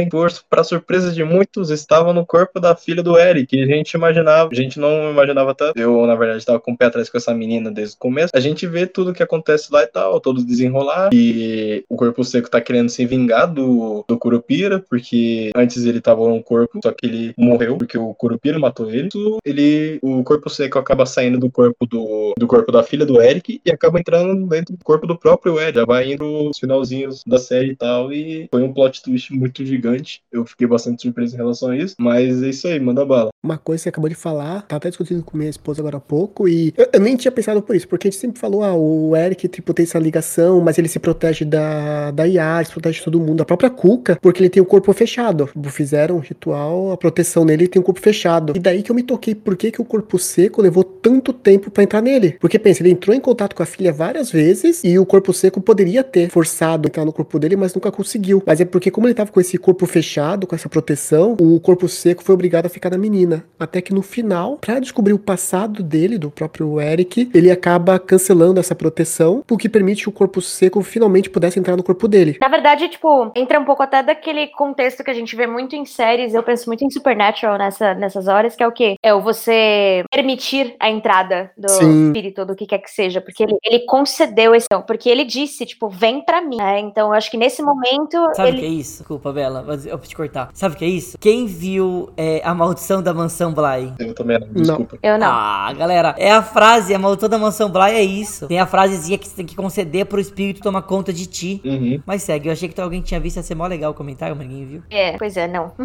para surpresa de muitos, estava no corpo da filha do Eric. que A gente imaginava, a gente não imaginava tanto. Eu, na verdade, estava com o pé atrás com essa menina desde o começo. A gente vê tudo que acontece lá e tal, todo desenrolar. E o corpo seco tá querendo se vingar do, do Curupira, porque antes ele tava no corpo, só que ele morreu, porque o Curupira matou ele. Ele o corpo seco acaba saindo do corpo do, do corpo da filha do Eric e acaba entrando dentro do corpo do próprio Eric. Já vai indo os finalzinhos da série e tal. E foi um plot twist muito gigante. Eu fiquei bastante surpreso em relação a isso. Mas é isso aí, manda bala. Uma coisa que você acabou de falar, tava até discutindo com minha esposa agora há pouco, e eu, eu nem tinha pensado por isso, porque a gente sempre falou, ah, o Eric, tipo, tem essa ligação, mas ele se protege da, da Yara, se protege de todo mundo, a própria Cuca, porque ele tem o corpo fechado. Fizeram um ritual, a proteção nele, ele tem o corpo fechado. E daí que eu me toquei, por que, que o corpo seco levou tanto tempo pra entrar nele? Porque pensa, ele entrou em contato com a filha várias vezes, e o corpo seco poderia ter forçado entrar no corpo dele, mas nunca conseguiu. Mas é porque como ele tava com esse corpo fechado, com essa proteção, o corpo seco foi obrigado a ficar na menina. Até que no final, pra descobrir o passado dele, do próprio Eric, ele acaba cancelando essa proteção, o que permite que o corpo seco finalmente pudesse entrar no corpo dele. Na verdade, tipo, entra um pouco até daquele contexto que a gente vê muito em séries, eu penso muito em Supernatural nessa, nessas horas, que é o quê? É o você permitir a entrada do Sim. espírito, do que quer que seja, porque ele, ele concedeu esse, porque ele disse, tipo, vem pra mim, né? Então, eu acho que nesse momento, Sabe o que é ele... isso? Desculpa, Bela, mas eu vou te cortar. Sabe o que é isso? Quem viu é, A Maldição da Mansão Bly? Eu também não, desculpa. Eu não. Ah, galera, é a frase, a maldição da Mansão Bly é isso. Tem a frasezinha que você tem que conceder pro espírito tomar conta de ti. Uhum. Mas segue, eu achei que alguém tinha visto, ia ser mó legal o comentário, mas ninguém viu. É, pois é, não. (laughs)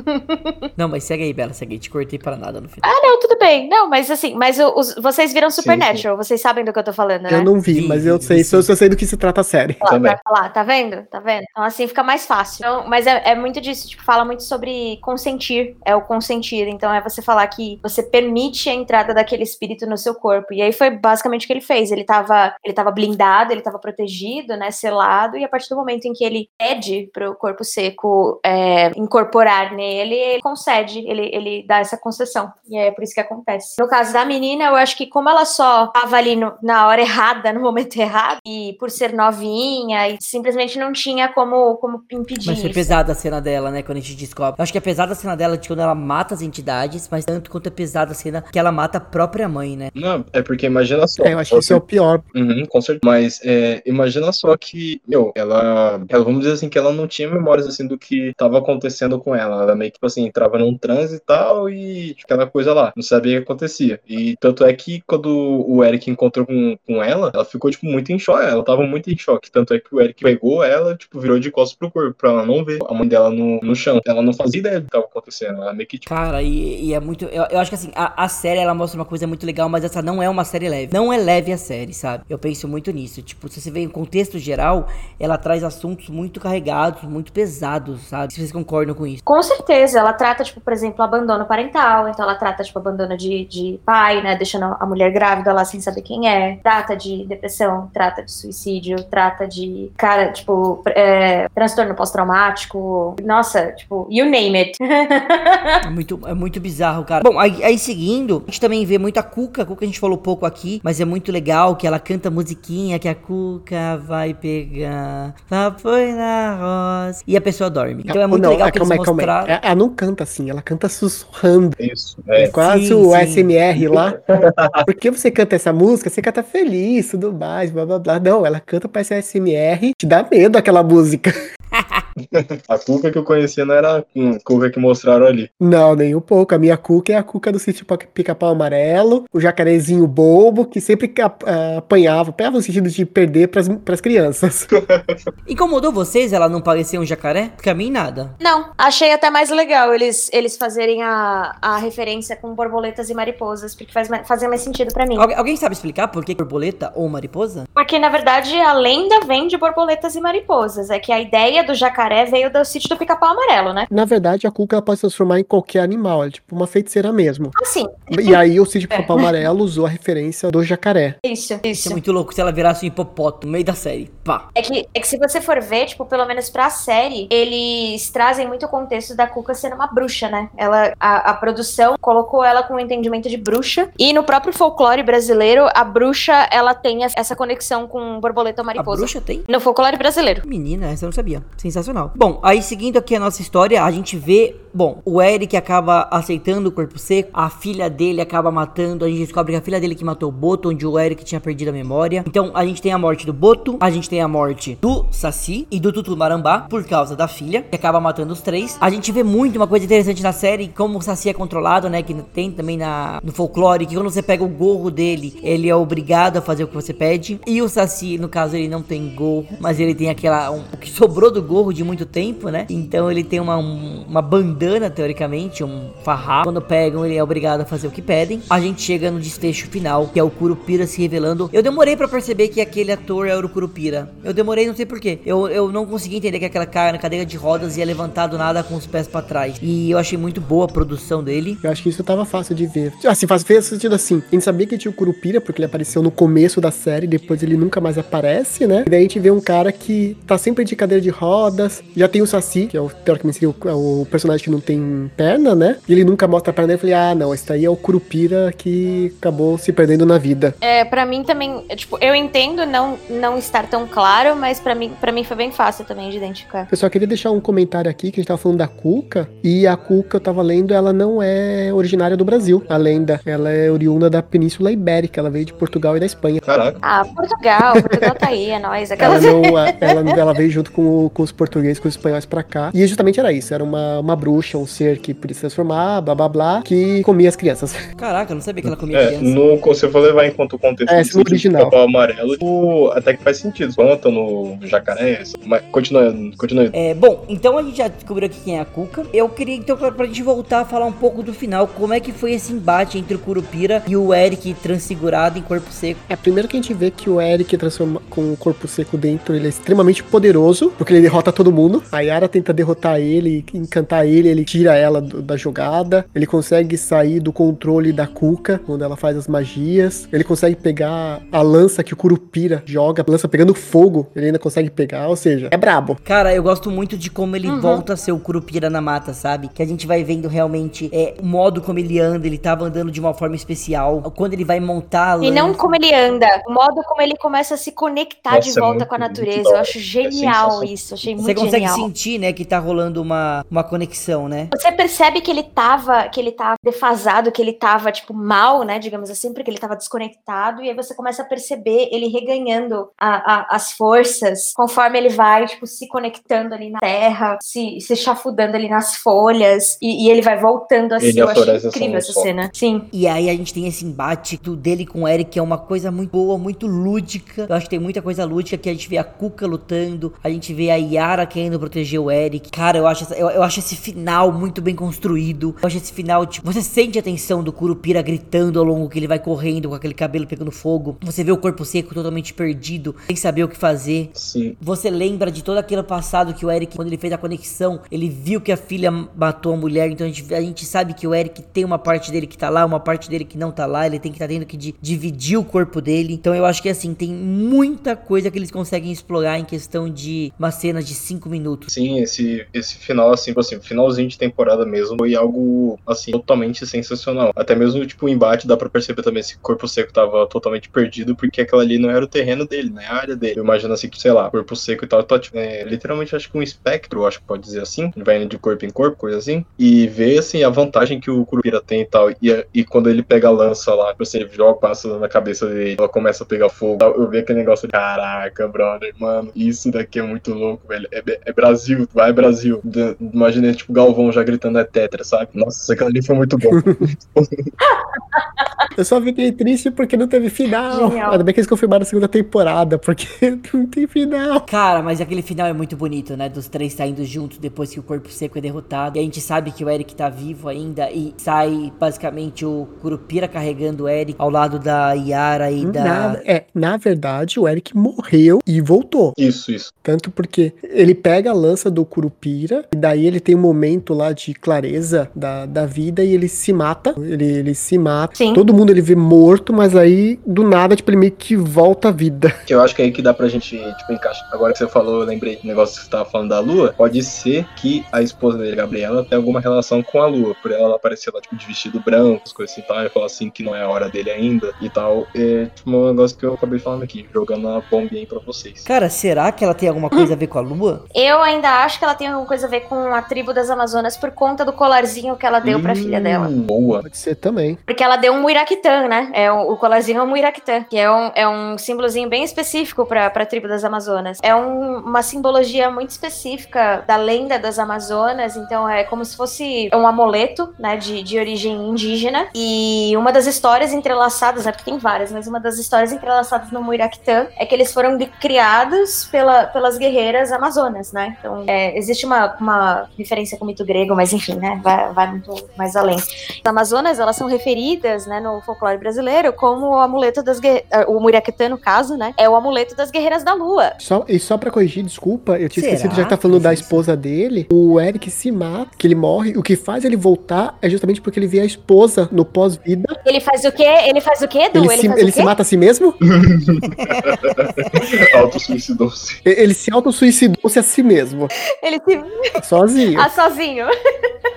Não, mas segue aí, Bela, segue aí, te cortei para nada no final. Ah, não, tudo bem. Não, mas assim, mas os, vocês viram Sim, Supernatural, vocês sabem do que eu tô falando, né? Eu não vi, Vi, mas eu sei, vi, eu, eu sei do que se trata a série. Lá, Também. tá, lá, tá vendo? Tá vendo? Então, assim, fica mais fácil. Então, mas é, é muito disso, tipo, fala muito sobre consentir. É o consentir. Então, é você falar que você permite a entrada daquele espírito no seu corpo. E aí foi basicamente o que ele fez. Ele tava, ele tava blindado, ele tava protegido, né? Selado. E a partir do momento em que ele pede pro corpo seco é, incorporar nele, ele concede, ele, ele dá essa concessão. E é por isso que acontece. No caso da menina, eu acho que como ela só tava ali no- na hora errada, (laughs) no momento errado, e por ser novinha, e simplesmente não tinha como, como impedir Mas foi isso. pesada a cena dela, né? Quando a gente descobre. Eu acho que é pesada a cena dela de quando ela mata as entidades, mas tanto quanto é pesada a cena que ela mata a própria mãe, né? Não, é porque imagina só. É, eu acho que isso é o pior. Uhum, com certeza. Mas é, imagina só que, meu, ela, ela, vamos dizer assim, que ela não tinha memórias assim do que tava acontecendo com ela. Ela meio que, tipo assim, entrava num transe e tal e tipo, aquela coisa lá, não sabia o que acontecia. E tanto é que quando o Eric encontrou com, com ela, ela ficou, tipo, muito em choque. Ela tava muito em choque. Tanto é que o Eric pegou ela, tipo, virou de costas pro corpo, pra ela não ver a mãe dela no, no chão. Ela não fazia ideia do que tava acontecendo. Ela meio que, tipo, Cara, e, e é muito. Eu, eu acho que assim, a, a série ela mostra uma coisa muito legal, mas essa não é uma série leve. Não é leve a série, sabe? Eu penso muito nisso. Tipo, se você vê em contexto geral, ela traz assuntos muito carregados, muito pesados, sabe? Se vocês concordam com isso. Com certeza, ela trata, tipo, por exemplo, abandono parental, então ela trata, tipo, abandono de, de pai, né, deixando a mulher grávida lá sem saber quem é, trata de depressão, trata de suicídio, trata de, cara, tipo, é, transtorno pós-traumático, nossa, tipo, you name it. (laughs) É muito, é muito bizarro, cara. Bom, aí, aí seguindo, a gente também vê muito a Cuca. A Cuca a gente falou pouco aqui, mas é muito legal que ela canta musiquinha que a Cuca vai pegar. Foi na roça. E a pessoa dorme. Então é muito Não, legal que eles calma aí, calma. É, Ela não canta assim, ela canta sussurrando. isso. É É. quase Sim, o sim. SMR lá. (laughs) Porque você canta essa música, você canta feliz, tudo mais, blá blá blá. Não, ela canta pra esse SMR, te dá medo aquela música. (laughs) (laughs) A Cuca que eu conhecia não era a Cuca que mostraram ali. Não, nem um pouco. A minha cuca é a cuca do sítio Pa- Pica-Pau Amarelo, o jacarezinho bobo, que sempre ap- apanhava, apanhava no sentido de perder pras, pras crianças. (laughs) Incomodou vocês ela não parecer um jacaré? Porque a mim nada. Não, achei até mais legal eles, eles fazerem a, a referência com borboletas e mariposas, porque faz, fazia mais sentido pra mim. Algu- alguém sabe explicar por que borboleta ou mariposa? Porque, na verdade, a lenda vem de borboletas e mariposas. É que a ideia do jacaré veio do sítio do pica-pau amarelo, né? Na verdade, a cuca ela pode se transformar em qualquer animal, é tipo uma feiticeira mesmo. Assim, E aí o sítio Pica-Pau Amarelo usou a referência do jacaré. isso, Isso isso. é muito louco se ela virasse um hipopótamo no meio da série. Pá. É que, é que se você for ver, tipo, pelo menos pra série, eles trazem muito o contexto da Cuca sendo uma bruxa, né? Ela, a, a produção colocou ela com o entendimento de bruxa. E no próprio folclore brasileiro, a bruxa, ela tem essa conexão com borboleta ou A mariposa. bruxa tem? No folclore brasileiro. Menina, essa eu não sabia. Sensacional. Bom, aí seguindo aqui a nossa história, a gente vê, bom, o Eric acaba aceitando o corpo seco, a filha dele acaba matando, a gente descobre que a filha dele que matou o Boto, onde o Eric tinha perdido a memória. Então a gente tem a morte do Boto, a gente tem a morte do Saci e do Tutu Marambá por causa da filha, que acaba matando os três. A gente vê muito uma coisa interessante na série, como o Saci é controlado, né, que tem também na no folclore, que quando você pega o gorro dele, ele é obrigado a fazer o que você pede. E o Saci, no caso, ele não tem gorro, mas ele tem aquela um, o que sobrou do gorro de muito tempo, né? Então ele tem uma, um- uma bandana teoricamente, um farrapo. Quando pegam, ele é obrigado a fazer o que pedem. A gente chega no desfecho final, que é o Curupira se revelando. Eu demorei pra perceber que aquele ator era o Curupira. Eu demorei, não sei porquê. Eu, eu não consegui entender que aquela cara na cadeira de rodas ia levantar do nada com os pés pra trás. E eu achei muito boa a produção dele. Eu acho que isso tava fácil de ver. Assim, faz fez sentido assim. A gente sabia que tinha o Curupira, porque ele apareceu no começo da série, depois ele nunca mais aparece, né? E daí a gente vê um cara que tá sempre de cadeira de rodas. Já tem o Saci, que é o, teoricamente seria o, é o personagem que não tem perna, né? E ele nunca mostra a perna. Eu falei, ah, não, esse daí é o Curupira que acabou se perdendo na vida. É, para mim também, é, tipo, eu entendo não, não estar tão claro, mas pra mim, pra mim foi bem fácil também de identificar. Eu só queria deixar um comentário aqui que a gente tava falando da Cuca. E a Cuca, eu tava lendo, ela não é originária do Brasil. A lenda, ela é oriunda da Península Ibérica. Ela veio de Portugal e da Espanha. Caraca. Ah, Portugal, Portugal tá aí, é nóis. Ela, Aquelas... não, (laughs) ela, ela veio junto com, com os portugueses, com os espanhóis pra cá. E justamente era isso. Era uma, uma bruxa um ser que podia se transformar, blá blá blá, que comia as crianças. (laughs) Caraca, eu não sabia que ela comia É, criança. no, se eu for levar em conta o contexto É, do no sentido original. do amarelo, tipo, até que faz sentido. Pântano, jacaré, mas continua, continua. É, bom, então a gente já descobriu aqui quem é a Cuca. Eu queria, então, pra, pra gente voltar a falar um pouco do final, como é que foi esse embate entre o Curupira e o Eric transfigurado em corpo seco. É, primeiro que a gente vê que o Eric transforma com o corpo seco dentro, ele é extremamente poderoso, porque ele derrota todo mundo. A Yara tenta derrotar ele, encantar ele, ele tira ela do- da jogada. Ele consegue sair do controle da Cuca, quando ela faz as magias. Ele consegue pegar a lança que o Curupira joga, a lança pegando fogo, ele ainda consegue pegar, ou seja, é brabo. Cara, eu gosto muito de como ele volta a ser o Curupira na mata, sabe? Que a gente vai vendo realmente é, o modo como ele anda, ele tava andando de uma forma especial. Quando ele vai montar a E não lança. como ele anda, o modo como ele começa a se conectar Nossa, de é volta muito, com a natureza. Eu acho É genial sensacional. isso, achei Você muito consegue genial. sentir, né, que tá rolando uma, uma conexão, né? Você percebe que ele tava, que ele tava defasado, que ele tava, tipo, mal, né? Digamos assim, porque ele tava desconectado, e aí você começa a perceber ele reganhando a- a- as forças conforme ele vai, tipo, se conectando ali na terra, se, se chafudando ali nas folhas, e, e ele vai voltando assim. Ele Eu achei floresta são incrível essa cena. Sim. E aí a gente tem esse embate do dele com o Eric, que é uma coisa muito boa, muito lúdica. Eu acho que tem muita coisa lúdica que a gente vê a Kuka lutando, a gente vê a Yara querendo proteger o Eric. Cara, eu acho, essa- eu, eu acho esse final muito bem construído. Eu acho esse final, tipo, você sente a tensão do Curupira gritando ao longo que ele vai correndo com aquele cabelo pegando fogo. Você vê o corpo seco totalmente perdido, sem saber o que fazer. Sim. Você lembra de todo aquele passado que o Eric, quando ele fez a conexão, ele viu que a filha matou a mulher, então a gente, a gente sabe que o Eric tem uma parte dele que tá lá, uma parte dele que não tá lá, ele tem que tá tendo que di- dividir o corpo dele. Então eu acho que assim, tem muita coisa que eles conseguem explorar em questão de uma cena de 5 minutos. Sim, esse, esse final, assim, tipo assim, finalzinho de temporada mesmo, foi algo, assim, totalmente sensacional. Até mesmo, tipo, o embate, dá pra perceber também se o corpo seco tava totalmente perdido, porque aquela ali não era o terreno dele, né? A área dele. Eu imagino assim, que, sei lá, corpo seco e tal, tá, tipo, é, literalmente acho que um espectro, acho que pode dizer assim, vai indo de corpo em corpo, coisa assim, e vê, assim, a vantagem que o Curupira tem e tal, e, e quando ele pega a lança lá, você joga, passa na cabeça dele, ela começa a pegar fogo, tal, eu vi aquele negócio de, caraca, brother, mano, isso daqui é muito louco, velho, é, é Brasil, vai Brasil. Imagina, tipo, Galvão já gritando é tetra, sabe? Nossa, aquilo ali foi muito bom. (laughs) Eu só fiquei triste porque não teve final. Genial. Ainda bem que eles confirmaram a segunda temporada, porque (laughs) não tem final. Cara, mas aquele final é muito bonito, né? Dos três saindo juntos depois que o corpo seco é derrotado. E a gente sabe que o Eric tá vivo ainda. E sai basicamente o Curupira carregando o Eric ao lado da Yara e da. Nada. É, na verdade, o Eric morreu e voltou. Isso, isso. Tanto porque ele pega a lança do Curupira, e daí ele tem um momento lá de clareza da, da vida e ele se mata. Ele, ele se mata. Sim. Todo mundo ele vê morto, mas aí, do nada, tipo, ele meio que volta à vida. Que (laughs) eu acho que é aí que dá pra gente, tipo, encaixar. Agora que você falou, eu lembrei do negócio que você tava falando da Lua. Pode ser que a esposa dele, Gabriela, tenha alguma relação com a Lua. Por ela aparecer lá, tipo, de vestido branco, as coisas assim e tal. E falar assim que não é a hora dele ainda e tal. É, tipo, um negócio que eu acabei falando aqui, jogando uma bombinha aí pra vocês. Cara, será que ela tem alguma coisa a ver com a lua? Eu ainda acho que ela tem alguma coisa a ver com a tribo das Amazonas por conta do colarzinho que ela deu pra filha dela. Hum, Boa. Pode ser também. Porque ela deu um muiraquitã, né? É um- o colarzinho é um muiraquitã, que é um, é um símbolozinho bem específico pra, pra tribo das Amazonas. É um- uma simbologia muito específica da lenda das Amazonas, então é como se fosse um amuleto, né, de, de origem indígena. E uma das histórias entrelaçadas, né, porque tem várias, mas uma das histórias entrelaçadas no muiraquitã é que eles foram criados pela, pelas guerreiras amazonas, né? Então é, existe uma, uma referência com o mito grego, mas enfim, né, vai, vai muito mais além. As Amazonas, elas são referidas, né, no folclore brasileiro como o amuleto das guerreiras, o Muriaquitã, no caso, né, é o amuleto das guerreiras da lua. Só, e só pra corrigir, desculpa, eu tinha Será esquecido, já que tá falando da esposa dele. O Eric se mata, que ele morre. O que faz ele voltar é justamente porque ele vê a esposa no pós-vida. Ele faz o quê? Ele faz o quê, Edu? Ele, Ele, se, faz ele o quê? se mata a si mesmo? (laughs) (laughs) Auto-suicidou-se. E- Ele se auto-suicidou-se a si mesmo. Ele se... Sozinho. Ah, sozinho. (laughs)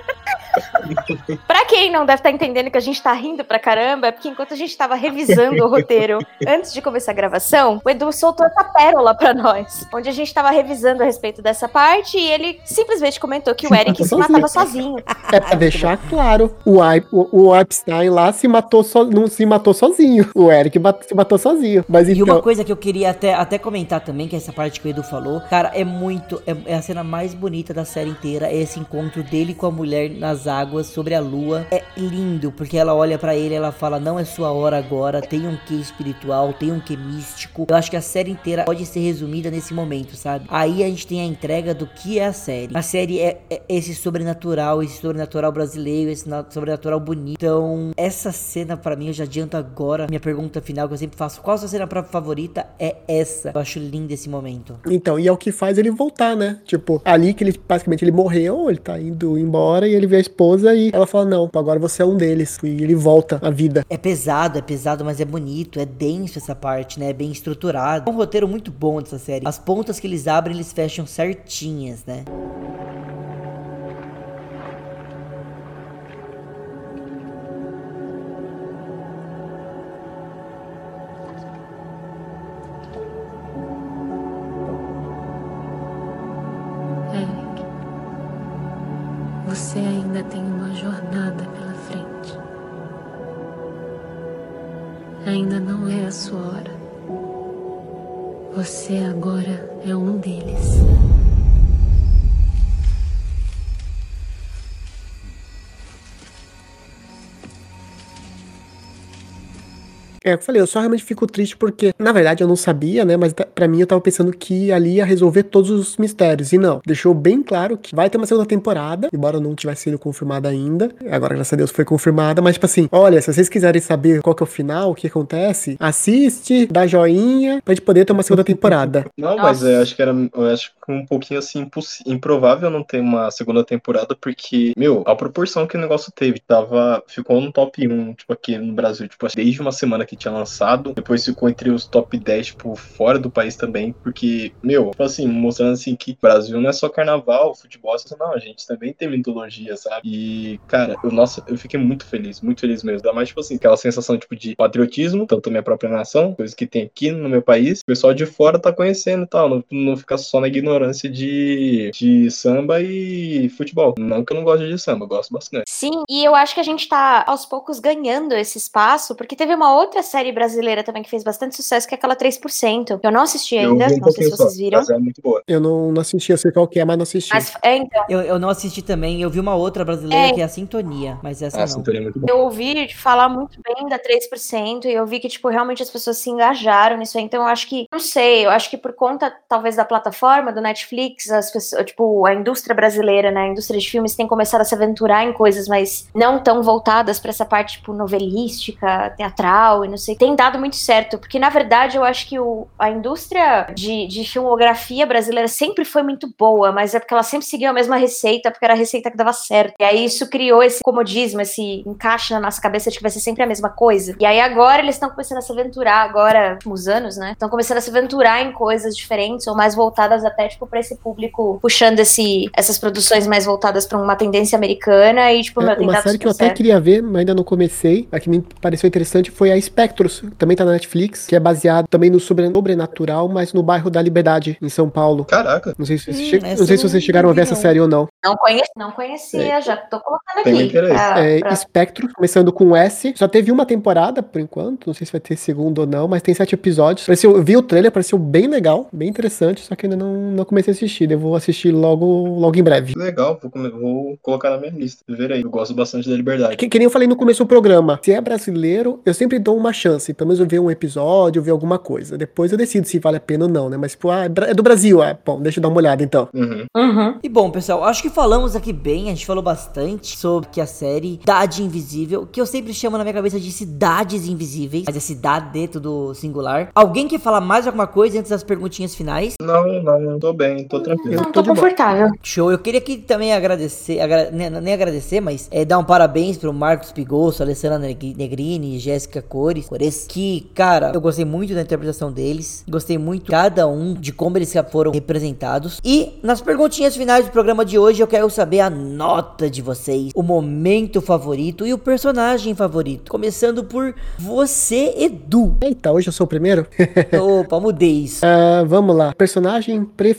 pra quem não deve estar entendendo que a gente tá rindo pra caramba, é porque enquanto a gente tava revisando o roteiro antes de começar a gravação, o Edu soltou essa pérola pra nós, onde a gente tava revisando a respeito dessa parte e ele simplesmente comentou que o Eric se matava sozinho. É pra deixar claro, o, I, o, o Epstein lá se matou so, não se matou sozinho. O Eric se matou sozinho. Mas E então, uma coisa que eu queria até, até comentar também, que é essa parte que o Edu falou, cara, é muito. É, é a cena mais bonita da série inteira. É esse encontro dele com a mulher nas águas, sobre a lua. É lindo, porque ela olha pra ele ela fala: Não é sua hora agora. Tem um quê espiritual, tem um quê místico. Eu acho que a série inteira pode ser resumida nesse momento, sabe? Aí a gente tem a entrega do que é a série. A série é, é esse sobrenatural, esse sobrenatural brasileiro, esse na- sobrenatural bonito. Então, essa cena pra mim, eu já adianto agora. Minha pergunta final que eu sempre faço: Qual a sua cena favorita? É essa. Eu acho lindo esse momento. Então, e é o que faz ele voltar, né? Tipo, ali que ele basicamente ele morreu, ele tá indo embora e ele vê a esposa e ela fala: Não, agora você é um deles. E ele volta à vida. É pesado, é pesado, mas é bonito, é denso essa parte, né? É bem estruturado. É um roteiro muito bom dessa série. As pontas que eles abrem, eles fecham certinhas, né? Você ainda tem uma jornada pela frente. Ainda não é a sua hora. Você agora é um deles. É, eu falei, eu só realmente fico triste porque, na verdade, eu não sabia, né? Mas pra mim eu tava pensando que ali ia resolver todos os mistérios. E não, deixou bem claro que vai ter uma segunda temporada, embora não tivesse sido confirmada ainda. Agora, graças a Deus, foi confirmada. Mas, tipo assim, olha, se vocês quiserem saber qual que é o final, o que acontece, assiste, dá joinha, pra gente poder ter uma segunda temporada. Não, mas eu acho que era eu acho um pouquinho assim improvável não ter uma segunda temporada, porque, meu, a proporção que o negócio teve, tava. Ficou no top 1, tipo, aqui no Brasil, tipo, desde uma semana que tinha lançado, depois ficou entre os top 10, tipo, fora do país também, porque, meu, tipo assim, mostrando assim que Brasil não é só carnaval, futebol, essas- não, a gente também tem mitologia, sabe? E, cara, eu, nossa, eu fiquei muito feliz, muito feliz mesmo. Dá mais, tipo assim, aquela sensação, tipo, de patriotismo, tanto minha própria nação, coisas que tem aqui no meu país, o pessoal de fora tá conhecendo e tal, não, não ficar só na ignorância de, de samba e futebol. Não que eu não gosto de samba, eu gosto bastante. Sim, e eu acho que a gente tá aos poucos ganhando esse espaço, porque teve uma outra série brasileira também que fez bastante sucesso, que é aquela 3%. Eu não assisti ainda, um não sei se só, vocês viram. mas é muito boa. Eu não, não assisti, eu sei qual que é, mas não assisti. Mas é, então, Eu, eu não assisti também, eu vi uma outra brasileira É. que é a Sintonia, mas essa Ah, não. sintonia é muito boa. eu ouvi falar muito bem da 3% e eu vi que, tipo, realmente as pessoas se engajaram nisso aí. Então, eu acho que, não sei, eu acho que por conta, talvez, da plataforma, do Netflix, as pessoas, tipo, a indústria brasileira, né, a indústria de filmes tem começado a se aventurar em coisas mais não tão voltadas pra essa parte, tipo, novelística, teatral e não sei. Tem dado muito certo, porque, na verdade, eu acho que o, a indústria de, de filmografia brasileira sempre foi muito boa, mas é porque ela sempre seguiu a mesma receita, porque era a receita que dava certo. E aí isso criou esse comodismo, esse encaixe na nossa cabeça de que vai ser sempre a mesma coisa. E aí agora eles estão começando a se aventurar, agora, últimos anos, né? Estão começando a se aventurar em coisas diferentes ou mais voltadas até, tipo, pra esse público, puxando esse, essas produções mais voltadas pra uma tendência americana e, tipo, É, meu, tem uma série que eu até certo. queria ver, mas ainda não comecei. A que me pareceu interessante foi a Spectros, que também tá na Netflix, que é baseado também no sobre- sobrenatural, mas no bairro da Liberdade, em São Paulo. Caraca, Não sei se, vocês Hum, che- não sei se vocês chegaram a ver essa série ou não. Não, conheci, não conhecia, já tô colocando Tem aqui. interesse. pra- É, pra- Spectro, começando com S. Só teve uma temporada, por enquanto. Não sei se vai ter segunda ou não, mas tem sete episódios. Pareceu, eu vi o trailer, pareceu bem legal, bem interessante, só que ainda não, não comecei a assistir. Eu vou assistir logo, logo em breve. legal, vou, colocar na minha lista. Ver aí, eu gosto bastante da liberdade. Que, que nem eu falei no começo do programa, se é brasileiro, eu sempre dou uma chance. Pelo menos eu ver um episódio, eu ver alguma coisa. Depois eu decido se vale a pena ou não, né? Mas, tipo, ah, é é do Brasil. Ah, bom, deixa eu dar uma olhada então. Uhum. Uhum. E bom, pessoal, acho que falamos aqui bem, a gente falou bastante sobre que a série Cidade Invisível, que eu sempre chamo na minha cabeça de Cidades Invisíveis, mas é cidade dentro do singular. Alguém quer falar mais alguma coisa antes das perguntinhas finais? Não, não, tô tô bem, tô tranquilo. Eu Não, tô confortável. Show, eu queria aqui também agradecer, agra- nem, nem agradecer, mas é, dar um parabéns pro Marcos Pigosso, Alessandra Negri- Negrini, Jéssica Cores, Cores, que, cara, eu gostei muito da interpretação deles, gostei muito cada um de como eles foram representados. E nas perguntinhas finais do programa de hoje, eu quero saber a nota de vocês, o momento favorito e o personagem favorito. Começando por você, Edu. Eita, hoje eu sou o primeiro? Opa, mudei isso. (laughs) Ah, vamos lá. Personagem preferido,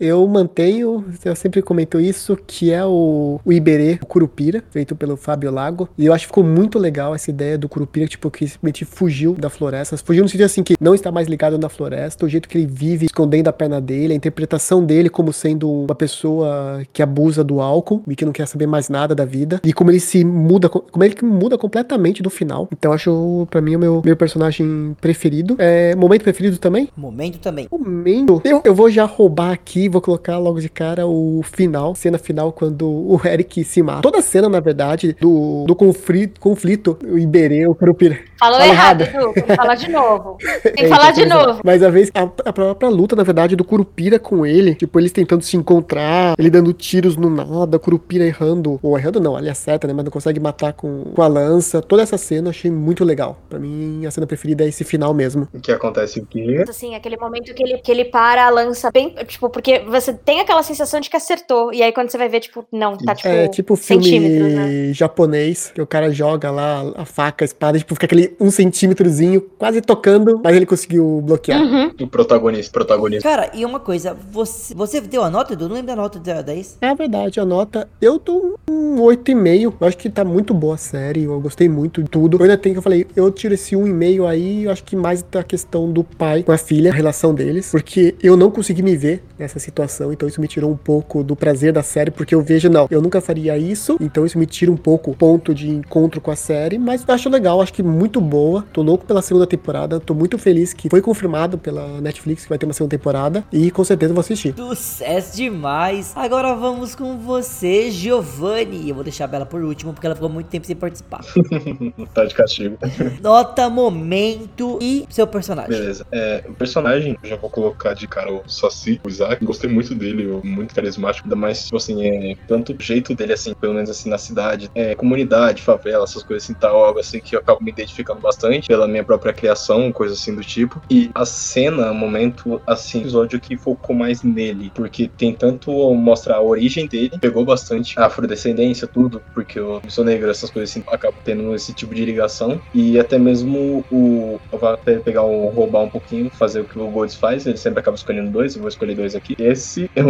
eu mantenho, eu sempre comento isso, que é o, o Iberê, o Curupira, feito pelo Fábio Lago. E eu acho que ficou muito legal essa ideia do Curupira, tipo, que simplesmente fugiu da floresta. Fugiu no sentido assim que não está mais ligado na floresta, o jeito que ele vive escondendo a perna dele, a interpretação dele como sendo uma pessoa que abusa do álcool e que não quer saber mais nada da vida. E como ele se muda, como ele muda completamente no final. Então eu acho, pra mim, o meu, meu personagem preferido. É, momento preferido também? Momento também. Momento. Eu, eu vou já roubar aqui, vou colocar logo de cara o final, cena final, quando o Eric se mata. Toda a cena, na verdade, do, do conflito, conflito, o Iberê, o Curupira. Falou Fala errado, errado. Edu. Tem que falar de novo. (laughs) Tem que É, falar então, de é. novo. Mas a vez, a, a própria luta, na verdade, do Curupira com ele, tipo, eles tentando se encontrar, ele dando tiros no nada, Curupira errando, ou errando não, ali acerta, né, mas não consegue matar com, com a lança. Toda essa cena eu achei muito legal. Pra mim, a cena preferida é esse final mesmo. O que acontece o quê? Assim, aquele momento que ele, que ele para a lança bem. Tipo, porque você tem aquela sensação de que acertou. E aí quando você vai ver, tipo, não, tá tipo. É tipo centímetros, né? filme japonês, que o cara joga lá a faca, a espada, tipo, fica aquele um centímetrozinho quase tocando, mas ele conseguiu bloquear. Uhum. O protagonista, protagonista. Cara, e uma coisa, você, você deu a nota, Edu? Não lembro da nota da 10. É verdade, a nota, eu tô um 8,5. Eu acho que tá muito boa a série, eu gostei muito de tudo. Eu ainda tenho que eu falei, eu tiro esse 1,5 aí, eu acho que mais da questão do pai com a filha, a relação deles, porque eu não consegui me ver nessa situação, então isso me tirou um pouco do prazer da série, porque eu vejo, não, eu nunca faria isso, então isso me tira um pouco o ponto de encontro com a série, mas acho legal, acho que muito boa. Tô louco pela segunda temporada, tô muito feliz que foi confirmado pela Netflix que vai ter uma segunda temporada, e com certeza eu vou assistir. Sucesso demais! Agora vamos com você, Giovanni. Eu vou deixar a Bela por último, porque ela ficou muito tempo sem participar. (laughs) tá de castigo. (laughs) Nota, momento e seu personagem. Beleza. É, o personagem, eu já vou colocar de cara o Saci, o Isaac. Gostei muito dele, o- muito carismático. Ainda mais, tipo assim, é, tanto o jeito dele, assim, pelo menos assim, na cidade, é, comunidade, favela, essas coisas assim, tal, algo assim que eu acabo me identificando bastante pela minha própria criação, coisa assim do tipo. E a cena, o momento, assim, episódio que focou mais nele, porque tem tanto mostrar a origem dele, pegou bastante a afrodescendência, tudo, porque eu sou negro, essas coisas assim, acabo tendo esse tipo de ligação. E até mesmo o. Eu vou até pegar o roubar um pouquinho, fazer o que o Golds faz, ele sempre acaba escolhendo dois, eu vou escolher dois aqui. Esse é o,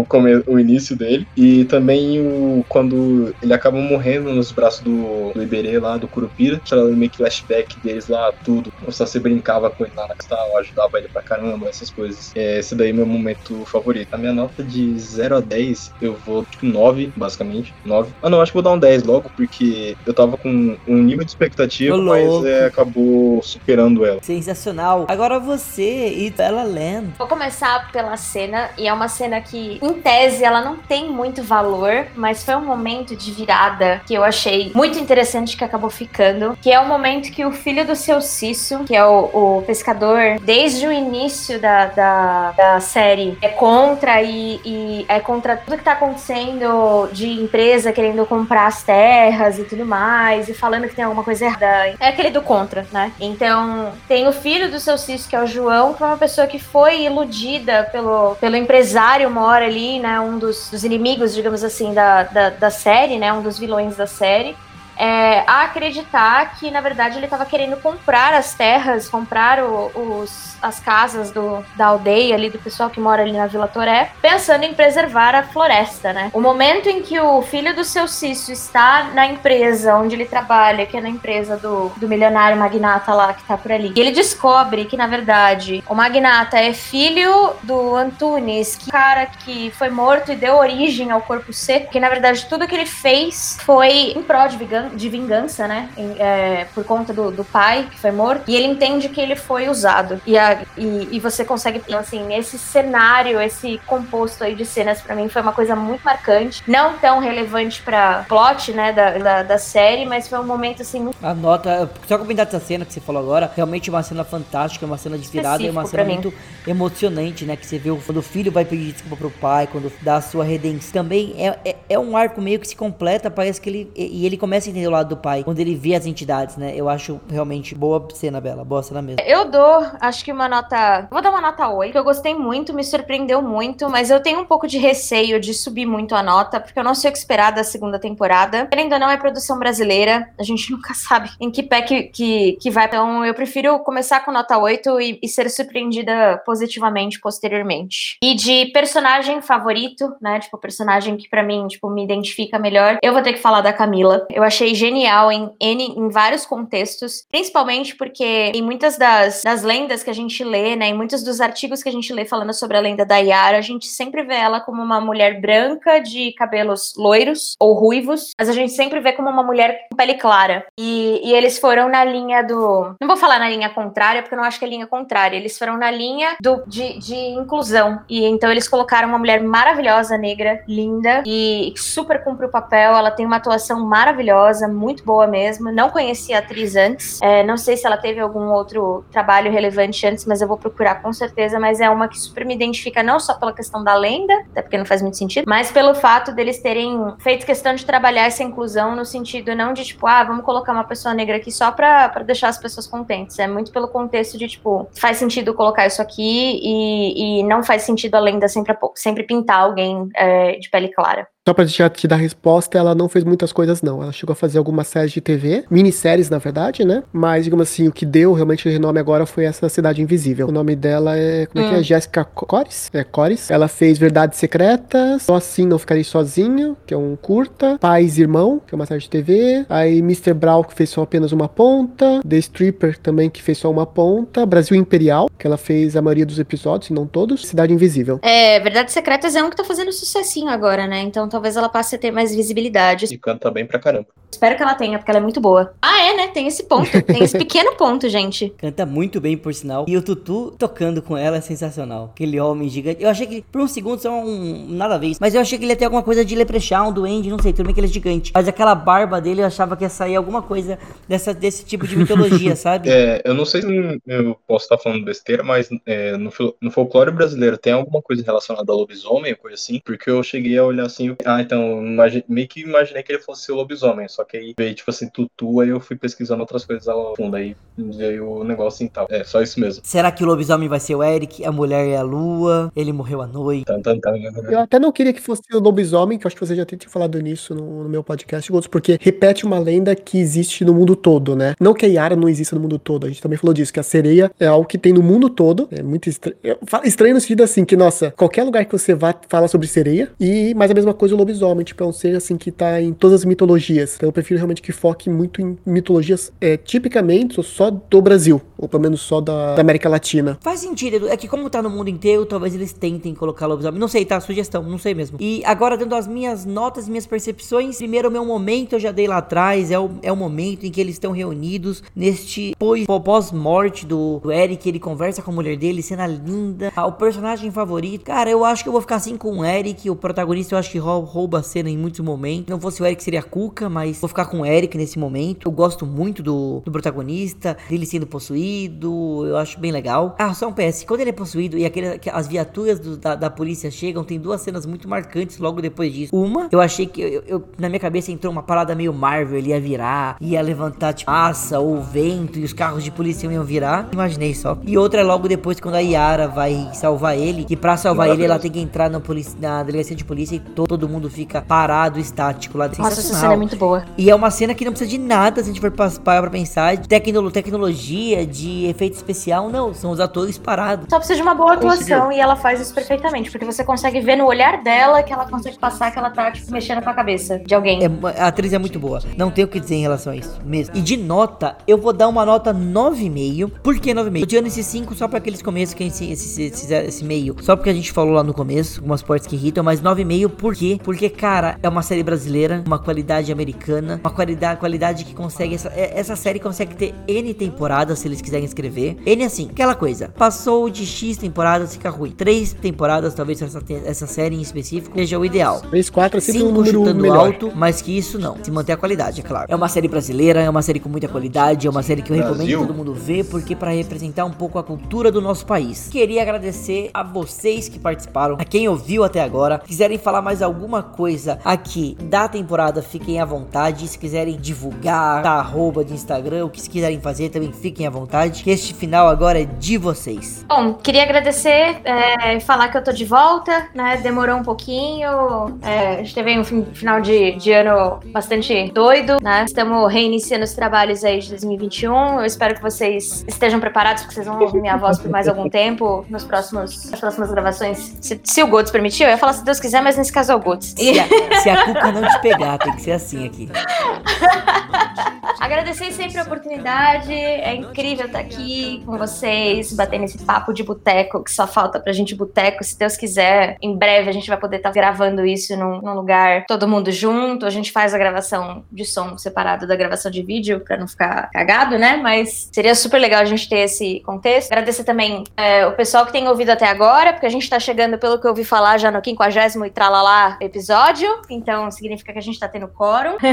o, come- o início dele. E também o quando ele acaba morrendo nos braços do, do Iberê lá, do Curupira, mostrando meio que flashback deles lá, tudo. O Saci brincava com ele lá na cristal, ajudava ele pra caramba, essas coisas. É, esse daí é meu momento favorito. A minha nota de 0 a 10, eu vou tipo 9, basicamente. 9. Ah não, acho que vou dar um 10 logo, porque eu tava com um nível de expectativa, mas é, acabou superando ela. Sensacional. Agora você e Bella Land. Vou começar pela cena, e é uma cena que, em tese, ela não tem muito valor, mas foi um momento de virada que eu achei muito interessante que acabou ficando, que é o momento que o filho do seu Cisso, que é o, o pescador, desde o início da, da, da série, é contra e, e é contra tudo que tá acontecendo de empresa querendo comprar as terras e tudo mais, e falando que tem alguma coisa errada. É aquele do contra, né? Então, tem o filho do seu Cisso, que é o João, que é uma pessoa que foi iludida pelo, pelo empresário mora ali, né? Um dos, dos inimigos, digamos assim, da, da, da série, né? Um dos vilões da série. É, a acreditar que, na verdade, ele estava querendo comprar as terras, comprar o- os, as casas do, da aldeia ali, do pessoal que mora ali na Vila Toré, pensando em preservar a floresta, né? O momento em que o filho do seu Cício está na empresa onde ele trabalha, que é na empresa do, do milionário magnata lá que tá por ali, e ele descobre que, na verdade, o magnata é filho do Antunes, que é cara que foi morto e deu origem ao corpo seco, que, na verdade, tudo que ele fez foi em prol de vingança, de vingança, né? É, por conta do, do, pai que foi morto. E ele entende que ele foi usado. E, a, e, e você consegue, assim, esse cenário, esse composto aí de cenas, para mim foi uma coisa muito marcante. Não tão relevante pra plot, né, da, da, da série, mas foi um momento, assim, muito... A nota, só comentar dessa cena que você falou agora, realmente uma cena fantástica, uma cena de virada e uma cena muito emocionante, né, que você vê quando o filho vai pedir desculpa pro pai, quando dá a sua redenção. Também é, é, é um arco meio que se completa, parece que ele, e ele começa a entender o lado do pai, quando ele vê as entidades, né, eu acho realmente boa cena, Bela, boa cena mesmo. Eu dou, acho que uma nota, vou dar uma nota 8, que eu gostei muito, me surpreendeu muito, mas eu tenho um pouco de receio de subir muito a nota, porque eu não sei o que esperar da segunda temporada. Ou não, é produção brasileira, a gente (laughs) nunca sabe em que pé que, que, que vai. Então, eu prefiro começar com nota 8 e, e ser surpreendida positivamente posteriormente. E de personagem favorito, né, tipo, personagem que para mim, tipo, me identifica melhor, eu vou ter que falar da Camila. Eu achei genial em, em, em vários contextos, principalmente porque em muitas das, das lendas que a gente lê, né, em muitos dos artigos que a gente lê falando sobre a lenda da Yara, a gente sempre vê ela como uma mulher branca de cabelos loiros ou ruivos, mas a gente sempre vê como uma mulher com pele clara. E, e eles foram na linha do. Não vou falar na linha contrária, porque eu não acho que é linha contrária. Eles foram na linha do, de, de inclusão. E então eles colocaram uma mulher maravilhosa, negra, linda, e super cumpre o papel. Ela tem uma atuação maravilhosa, muito boa mesmo. Não conhecia a atriz antes. É, não sei se ela teve algum outro trabalho relevante antes, mas eu vou procurar com certeza. Mas é uma que super me identifica, não só pela questão da lenda, até porque não faz muito sentido, mas pelo fato deles terem feito questão de trabalhar essa inclusão no sentido não de tipo, ah, vamos colocar uma pessoa negra aqui só pra, pra deixar as pessoas contentes. É muito pelo contexto de, tipo, faz sentido colocar isso aqui e, e não faz sentido a lenda sempre, sempre pintar alguém é, de pele clara. Só pra já te dar resposta, ela não fez muitas coisas, não. Ela chegou a fazer algumas séries de TV, minisséries, na verdade, né? Mas, digamos assim, o que deu realmente o renome agora foi essa Cidade Invisível. O nome dela é. Como é que é? Hum. Jéssica Cores? É, Cores. Ela fez Verdades Secretas, Só Assim Não Ficarei Sozinho, que é um curta. Pais e Irmão, que é uma série de TV. Aí Mr. Brown, que fez só apenas uma ponta. The Stripper, também, que fez só uma ponta. Brasil Imperial, que ela fez a maioria dos episódios, e não todos. Cidade Invisível. É, Verdades Secretas é um que tá fazendo sucessinho agora, né? Então talvez ela passe a ter mais visibilidade. E canta bem pra caramba. Espero que ela tenha, porque ela é muito boa. Ah, é, né? Tem esse ponto. (laughs) Tem esse pequeno ponto, gente. Canta muito bem, por sinal. E o Tutu tocando com ela é sensacional. Aquele homem gigante. Eu achei que, por um segundo, só um. Nada a ver. Mas eu achei que ele ia ter alguma coisa de Leprechaun, duende, não sei. Tudo bem que ele é gigante. Mas aquela barba dele, eu achava que ia sair alguma coisa dessa, desse tipo de mitologia, (laughs) sabe? É, eu não sei se eu posso estar falando besteira, mas é, no, no folclore brasileiro tem alguma coisa relacionada a lobisomem, coisa assim? Porque eu cheguei a olhar assim. Ah, então meio que imaginei que ele fosse o lobisomem, só que aí veio, tipo assim, tutu, aí eu fui pesquisando outras coisas ao fundo, aí veio o negócio e tal. É, só isso mesmo. Será que o lobisomem vai ser o Eric, a mulher é a lua, ele morreu à noite? Tan, tan, tan, eu até não queria que fosse o lobisomem, que eu acho que você já tinha falado nisso no, no meu podcast, porque repete uma lenda que existe no mundo todo, né? Não que a Yara não exista no mundo todo, a gente também falou disso, que a sereia é algo que tem no mundo todo, é muito estranho. Estranho no sentido assim, que, nossa, qualquer lugar que você vá fala sobre sereia, e mas a mesma coisa lobisomem tipo, é um ser assim que tá em todas as mitologias. Então eu prefiro realmente que foque muito em mitologias é, tipicamente só do Brasil, ou pelo menos só da, da, América Latina. Faz sentido, é que como tá no mundo inteiro, talvez eles tentem colocar lobisomem. Não sei, tá? Sugestão, não sei mesmo. E agora, dando as minhas notas, minhas percepções, primeiro o meu momento eu já dei lá atrás, é o, é o momento em que eles estão reunidos neste pós-morte do, do Eric, ele conversa com a mulher dele, cena linda. Ah, o personagem favorito, cara, eu acho que eu vou ficar assim com o Eric, o protagonista eu acho que rouba cena em muitos momentos. Não fosse o Eric, seria a Cuca, mas vou ficar com o Eric nesse momento. Eu gosto muito do, do protagonista, dele sendo possuído, eu acho bem legal. Ah, só um PS, quando ele é possuído e aquele, as viaturas do, da, da polícia chegam, tem duas cenas muito marcantes logo depois disso. Uma, eu achei que eu, eu, na minha cabeça entrou uma parada meio Marvel, ele ia virar, ia levantar tipo massa ou vento e os carros de polícia iam virar. Imaginei só. E outra é logo depois quando a Yara vai salvar ele, e para salvar ele ela tem que entrar na, na delegacia de polícia e todo, todo mundo fica parado, estático lá. Nossa, essa cena é muito boa. E é uma cena que não precisa de nada, se a gente for parar pra pensar, de tecno tecnologia, de efeito especial, não, são os atores parados. Só precisa de uma boa atuação e ela faz isso perfeitamente, porque você consegue ver no olhar dela que ela consegue passar que ela tá, tipo, mexendo com a cabeça de alguém. É, a atriz é muito boa, não tenho o que dizer em relação a isso, mesmo. E de nota, eu vou dar uma nota 9,5. Por que 9,5? Eu tirando esse 5 só pra aqueles começos, que esse, esse, esse, esse meio, só porque a gente falou lá no começo, algumas partes que irritam, mas 9,5 porque Porque, cara, é uma série brasileira, uma qualidade americana, uma qualidade, qualidade que consegue. Essa, é, essa série consegue ter N temporadas se eles quiserem escrever. N assim, aquela coisa. Passou de X temporadas, fica ruim. Três temporadas, talvez essa, essa série em específico, seja o ideal. Três, quatro é sempre Cinco um número chutando melhor. alto, mas que isso não. Se manter a qualidade, é claro. É uma série brasileira, é uma série com muita qualidade, é uma série que eu recomendo Brasil. todo mundo ver, porque para representar um pouco a cultura do nosso país. Queria agradecer a vocês que participaram, a quem ouviu até agora. Quiserem falar mais alguma coisa aqui da temporada, fiquem à vontade. Se quiserem divulgar, tá, arroba de Instagram, o que quiserem fazer, também fiquem à vontade. Que este final agora é de vocês. Bom, queria agradecer é, falar que eu tô de volta, né? Demorou um pouquinho. É, a gente teve um fin- final de, de ano bastante doido, né? Estamos reiniciando os trabalhos aí de 2021. Eu espero que vocês estejam preparados, porque vocês vão ouvir minha voz por mais algum tempo nos próximos, nas próximas gravações. Se, se o Godes permitir, eu ia falar se Deus quiser, mas nesse caso é o Godes. Se a, se a cuca não te pegar, tem que ser assim aqui. (laughs) Agradecer sempre a oportunidade. É incrível estar aqui com vocês, batendo esse papo de boteco, que só falta pra gente boteco. Se Deus quiser, em breve a gente vai poder estar gravando isso num, num lugar todo mundo junto. A gente faz a gravação de som separado da gravação de vídeo pra não ficar cagado, né? Mas seria super legal a gente ter esse contexto. Agradecer também é, o pessoal que tem ouvido até agora, porque a gente tá chegando, pelo que eu ouvi falar, já no 50 e tralalá episódio. Então significa que a gente tá tendo quórum. (laughs)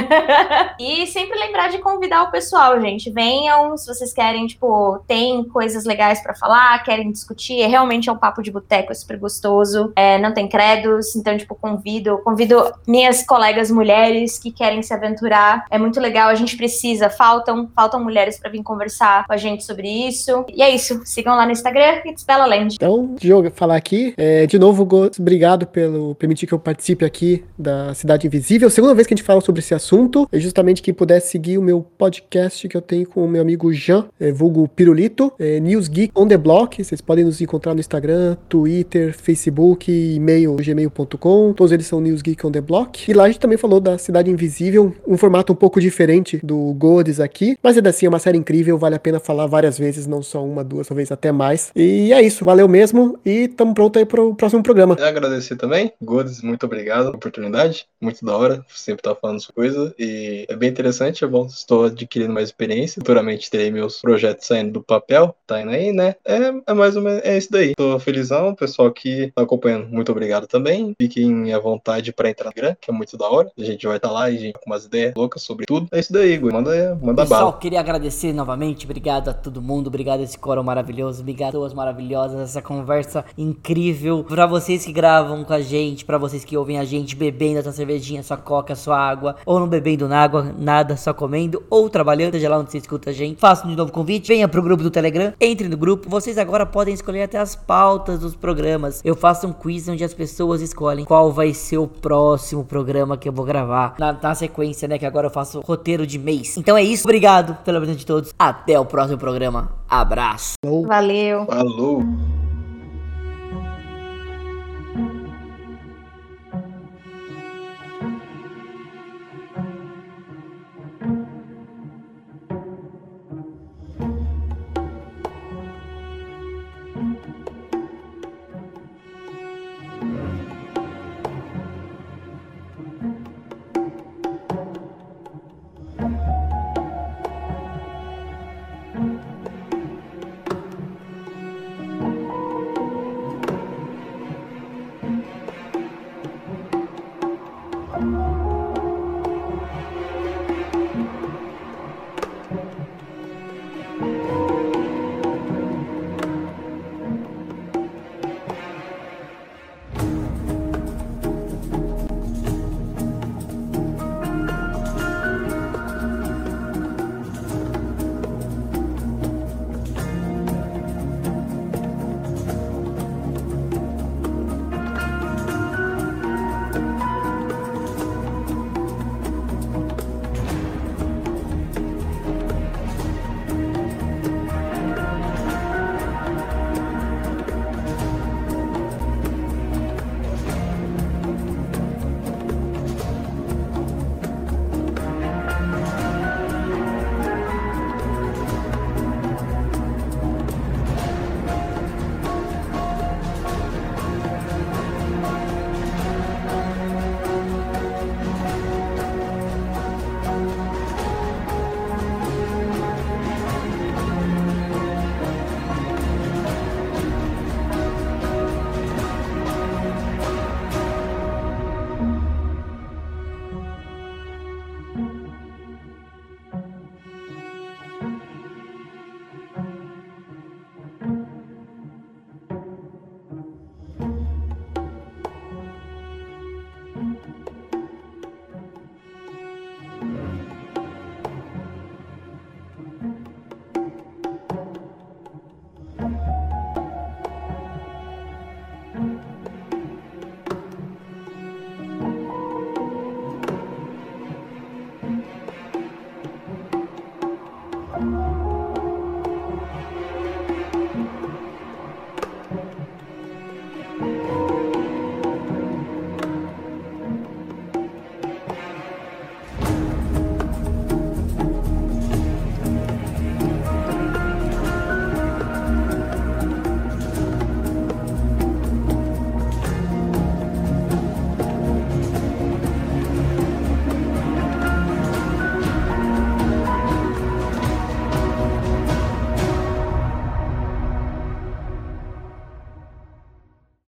E sempre lembrar de convidar o pessoal, gente. Venham, se vocês querem, tipo, tem coisas legais pra falar, querem discutir. É, realmente é um papo de boteco, é super gostoso. É, não tem credos, então, tipo, convido, convido minhas colegas mulheres que querem se aventurar. É muito legal, a gente precisa, faltam, faltam mulheres pra vir conversar com a gente sobre isso. E é isso. Sigam lá no Instagram, It's Bella Land. Então, Diogo, falar aqui. É, de novo, obrigado pelo permitir que eu participe aqui da Cidade Invisível. Segunda vez que a gente fala sobre esse assunto. É justamente quem puder seguir o meu podcast que eu tenho com o meu amigo Jean, é, vulgo Pirulito, é, News Geek on the Block. Vocês podem nos encontrar no Instagram, Twitter, Facebook, e-mail, gmail.com. Todos eles são News Geek on the Block. E lá a gente também falou da Cidade Invisível, um formato um pouco diferente do Godes aqui. Mas ainda assim é uma série incrível, vale a pena falar várias vezes, não só uma, duas, talvez até mais. E é isso, valeu mesmo. E tamo pronto aí pro próximo programa. Eu agradecer também. Godes, muito obrigado pela oportunidade. Muito da hora. Sempre tá falando as coisas. E é bem interessante. É bom. Estou adquirindo mais experiência. Futuramente terei meus projetos saindo do papel. Tá indo aí, né? É, é mais ou menos é isso daí. Tô felizão. Pessoal que tá acompanhando, muito obrigado também. Fiquem à vontade pra entrar no Instagram, que é muito da hora. A gente vai estar lá e a gente com umas ideias loucas sobre tudo. É isso daí, Gui. Manda, manda Pessoal, bala. queria agradecer novamente. Obrigado a todo mundo. Obrigado a esse coro maravilhoso. Obrigado a todas maravilhosas. Essa conversa incrível. Pra vocês que gravam com a gente, pra vocês que ouvem a gente bebendo essa cervejinha, sua coca, sua água, ou não bebendo água, nada, só comendo, ou trabalhando, seja lá onde você escuta a gente. Faço de novo convite. Venha pro grupo do Telegram. Entre no grupo. Vocês agora podem escolher até as pautas dos programas. Eu faço um quiz onde as pessoas escolhem qual vai ser o próximo programa que eu vou gravar. Na, na sequência, né? Que agora eu faço roteiro de mês. Então é isso. Obrigado pela presença de todos. Até o próximo programa. Abraço. Valeu. Falou.